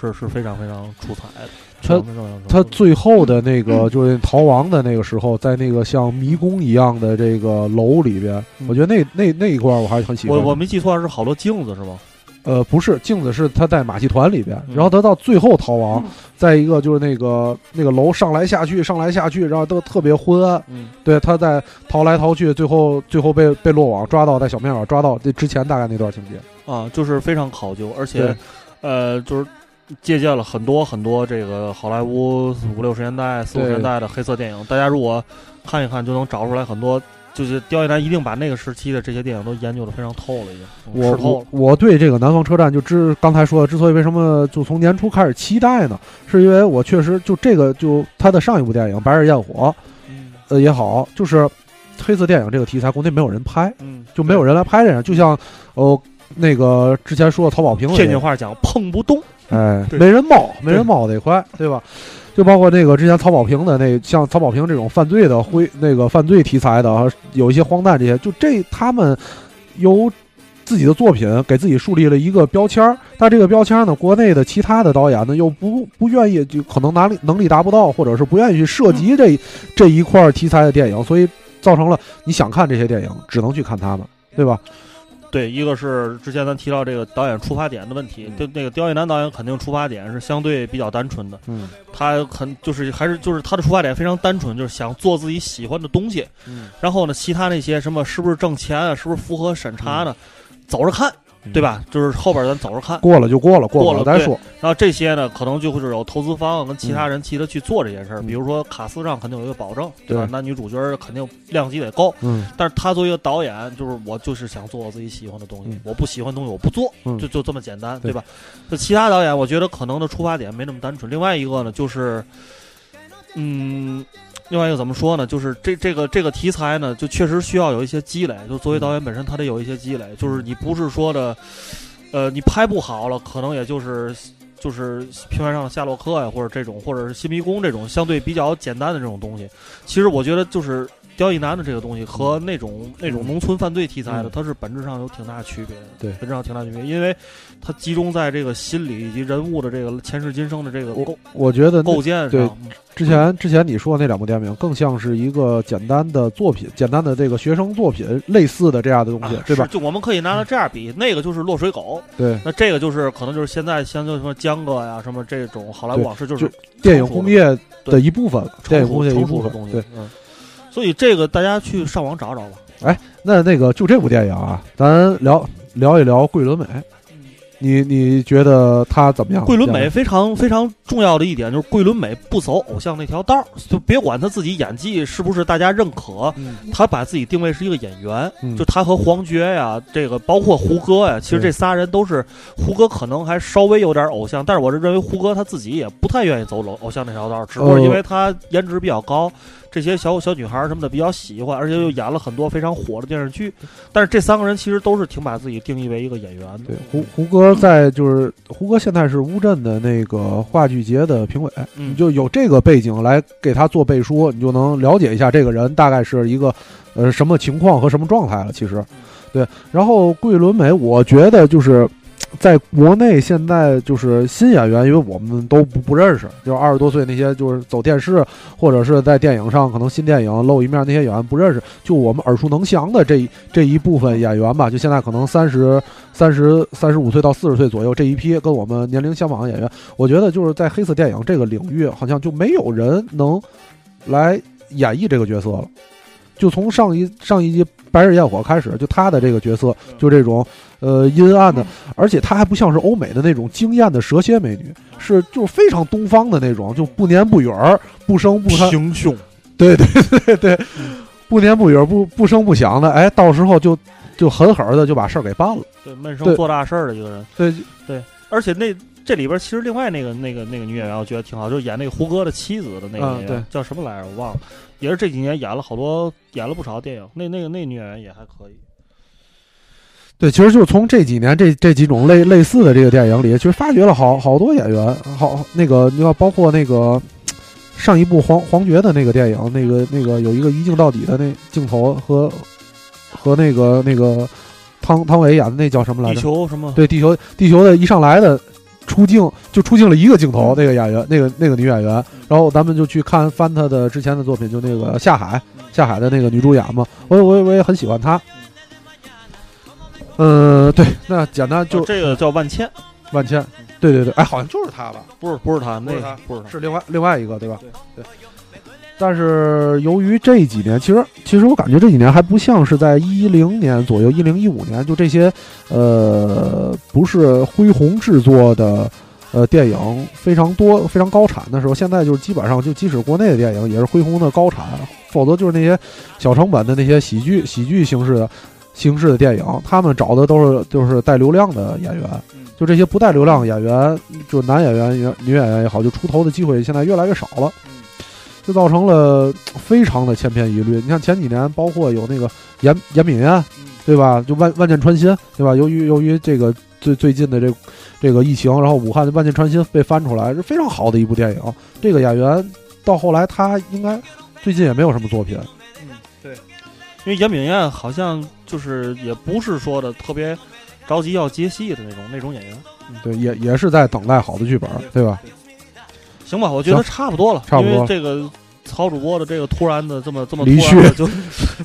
是是非常非常出彩的。他他最后的那个就是逃亡的那个时候，在那个像迷宫一样的这个楼里边，我觉得那那那一块我还是很喜欢。我我没记错是好多镜子是吗？呃，不是镜子，是他在马戏团里边，然后他到最后逃亡，在一个就是那个那个楼上来下去，上来下去，然后都特别昏暗。嗯，对，他在逃来逃去，最后最后被被落网抓到，在小面馆抓到这之前大概那段情节啊，就是非常考究，而且呃，就是借鉴了很多很多这个好莱坞五六十年代、四五十年代的黑色电影，大家如果看一看，就能找出来很多。就是刁亦男一定把那个时期的这些电影都研究的非常透了，已经我我我对这个南方车站就之刚才说的，之所以为什么就从年初开始期待呢？是因为我确实就这个就他的上一部电影《白日焰火》，呃也好，就是黑色电影这个题材，国内没有人拍，嗯，就没有人来拍这样，就像哦那个之前说的曹保平，天津话讲碰不动，哎，没人冒，没人冒得快，对吧？就包括那个之前曹保平的那像曹保平这种犯罪的灰那个犯罪题材的，有一些荒诞这些，就这他们由自己的作品给自己树立了一个标签儿，但这个标签儿呢，国内的其他的导演呢又不不愿意，就可能能力能力达不到，或者是不愿意去涉及这 这一块题材的电影，所以造成了你想看这些电影只能去看他们，对吧？对，一个是之前咱提到这个导演出发点的问题，就那个刁亦男导演肯定出发点是相对比较单纯的，嗯，他很就是还是就是他的出发点非常单纯，就是想做自己喜欢的东西，嗯，然后呢，其他那些什么是不是挣钱啊，是不是符合审查呢，走着看，对吧？就是后边咱走着看，过了就过了，过了再说。然后这些呢，可能就会是有投资方跟其他人替他去做这件事儿。比如说卡斯上肯定有一个保证，对吧？男女主角肯定量级得够。嗯。但是他作为一个导演，就是我就是想做我自己喜欢的东西，我不喜欢东西我不做，就就这么简单，对吧？那其他导演，我觉得可能的出发点没那么单纯。另外一个呢，就是，嗯。另外一个怎么说呢？就是这这个这个题材呢，就确实需要有一些积累。就作为导演本身，他得有一些积累。就是你不是说的，呃，你拍不好了，可能也就是就是平台上的夏洛克呀，或者这种，或者是新迷宫这种相对比较简单的这种东西。其实我觉得就是。刁亦男的这个东西和那种那种农村犯罪题材的，它是本质上有挺大区别的。对，本质上挺大区别，因为它集中在这个心理以及人物的这个前世今生的这个构，我觉得构建上。之前之前你说的那两部电影，更像是一个简单的作品，简单的这个学生作品类似的这样的东西，对吧？就我们可以拿它这样比，那个就是落水狗，对，那这个就是可能就是现在像就什么江哥呀，什么这种好莱坞往事，就是电影工业的一部分，电影工业一部分，对，嗯。所以这个大家去上网找找吧。哎，那那个就这部电影啊，咱聊聊一聊桂纶镁。你你觉得他怎么样？桂纶镁非常非常重要的一点就是桂纶镁不走偶像那条道儿，就别管他自己演技是不是大家认可，他把自己定位是一个演员。就他和黄觉呀，这个包括胡歌呀，其实这仨人都是胡歌可能还稍微有点偶像，但是我是认为胡歌他自己也不太愿意走偶偶像那条道儿，只不过因为他颜值比较高。这些小小女孩什么的比较喜欢，而且又演了很多非常火的电视剧。但是这三个人其实都是挺把自己定义为一个演员的。对，胡胡歌在就是胡歌现在是乌镇的那个话剧节的评委，你就有这个背景来给他做背书，你就能了解一下这个人大概是一个呃什么情况和什么状态了。其实，对。然后桂纶镁，我觉得就是。在国内现在就是新演员，因为我们都不不认识，就是二十多岁那些就是走电视或者是在电影上可能新电影露一面那些演员不认识，就我们耳熟能详的这这一部分演员吧，就现在可能三十三十三十五岁到四十岁左右这一批跟我们年龄相仿的演员，我觉得就是在黑色电影这个领域，好像就没有人能来演绎这个角色了。就从上一上一集《白日焰火》开始，就他的这个角色，就这种呃阴暗的，而且她还不像是欧美的那种惊艳的蛇蝎美女，是就是非常东方的那种，就不年不语儿，不声不声，平胸，对对对对，不年不语儿，不不声不响的，哎，到时候就就狠狠的就把事儿给办了，对，闷声做大事儿的一个人，对对，而且那这里边其实另外那个那个那个女演员，我觉得挺好，就是演那个胡歌的妻子的那个演员，叫什么来着？我忘了。也是这几年演了好多，演了不少电影。那那个那女演员也还可以。对，其实就从这几年这这几种类类似的这个电影里，其实发掘了好好多演员。好，那个你要包括那个上一部黄黄觉的那个电影，那个那个有一个一镜到底的那镜头和和那个那个汤汤唯演的那叫什么来着？地球什么？对，地球地球的一上来的。出镜就出镜了一个镜头，那个演员，那个那个女演员，然后咱们就去看翻她的之前的作品，就那个下海，下海的那个女主演嘛，我我我也很喜欢她。嗯，对，那简单就这个叫万千，万千，对对对，哎，好像就是他吧？不是不是他，那个不是他，是另外另外一个，对吧？对。但是由于这几年，其实其实我感觉这几年还不像是在一零年左右，一零一五年就这些，呃，不是恢宏制作的，呃，电影非常多、非常高产的时候，现在就是基本上就即使国内的电影也是恢宏的高产，否则就是那些小成本的那些喜剧、喜剧形式的形式的电影，他们找的都是就是带流量的演员，就这些不带流量演员，就男演员、女演员也好，就出头的机会现在越来越少了。就造成了非常的千篇一律。你看前几年，包括有那个严严敏燕，对吧？就万万箭穿心，对吧？由于由于这个最最近的这这个疫情，然后武汉的万箭穿心被翻出来，是非常好的一部电影。这个演员到后来他应该最近也没有什么作品。因为严炳燕好像就是也不是说的特别着急要接戏的那种那种演员。对，也也是在等待好的剧本，对吧？行吧，我觉得差不多了。差不多，这个曹主播的这个突然的这么这么离去，就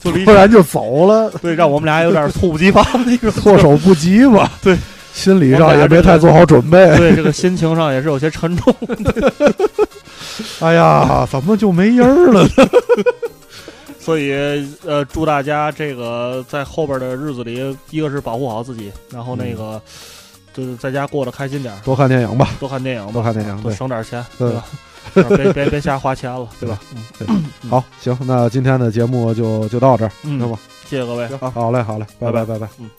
就突然 就走了，对，让我们俩有点猝不及防，措手不及吧？对，心理上也没太做好准备，对，这个心情上也是有些沉重。哎呀，怎么就没音儿了呢？所以呃，祝大家这个在后边的日子里，一个是保护好自己，然后那个就是在家过得开心点，多看电影吧，多看电影，多看电影，多省点钱，对吧？别别别瞎花钱了，对吧？嗯，对。好，行，那今天的节目就就到这儿，嗯，行吧？谢谢各位，好嘞，好嘞，拜。拜，拜拜，嗯。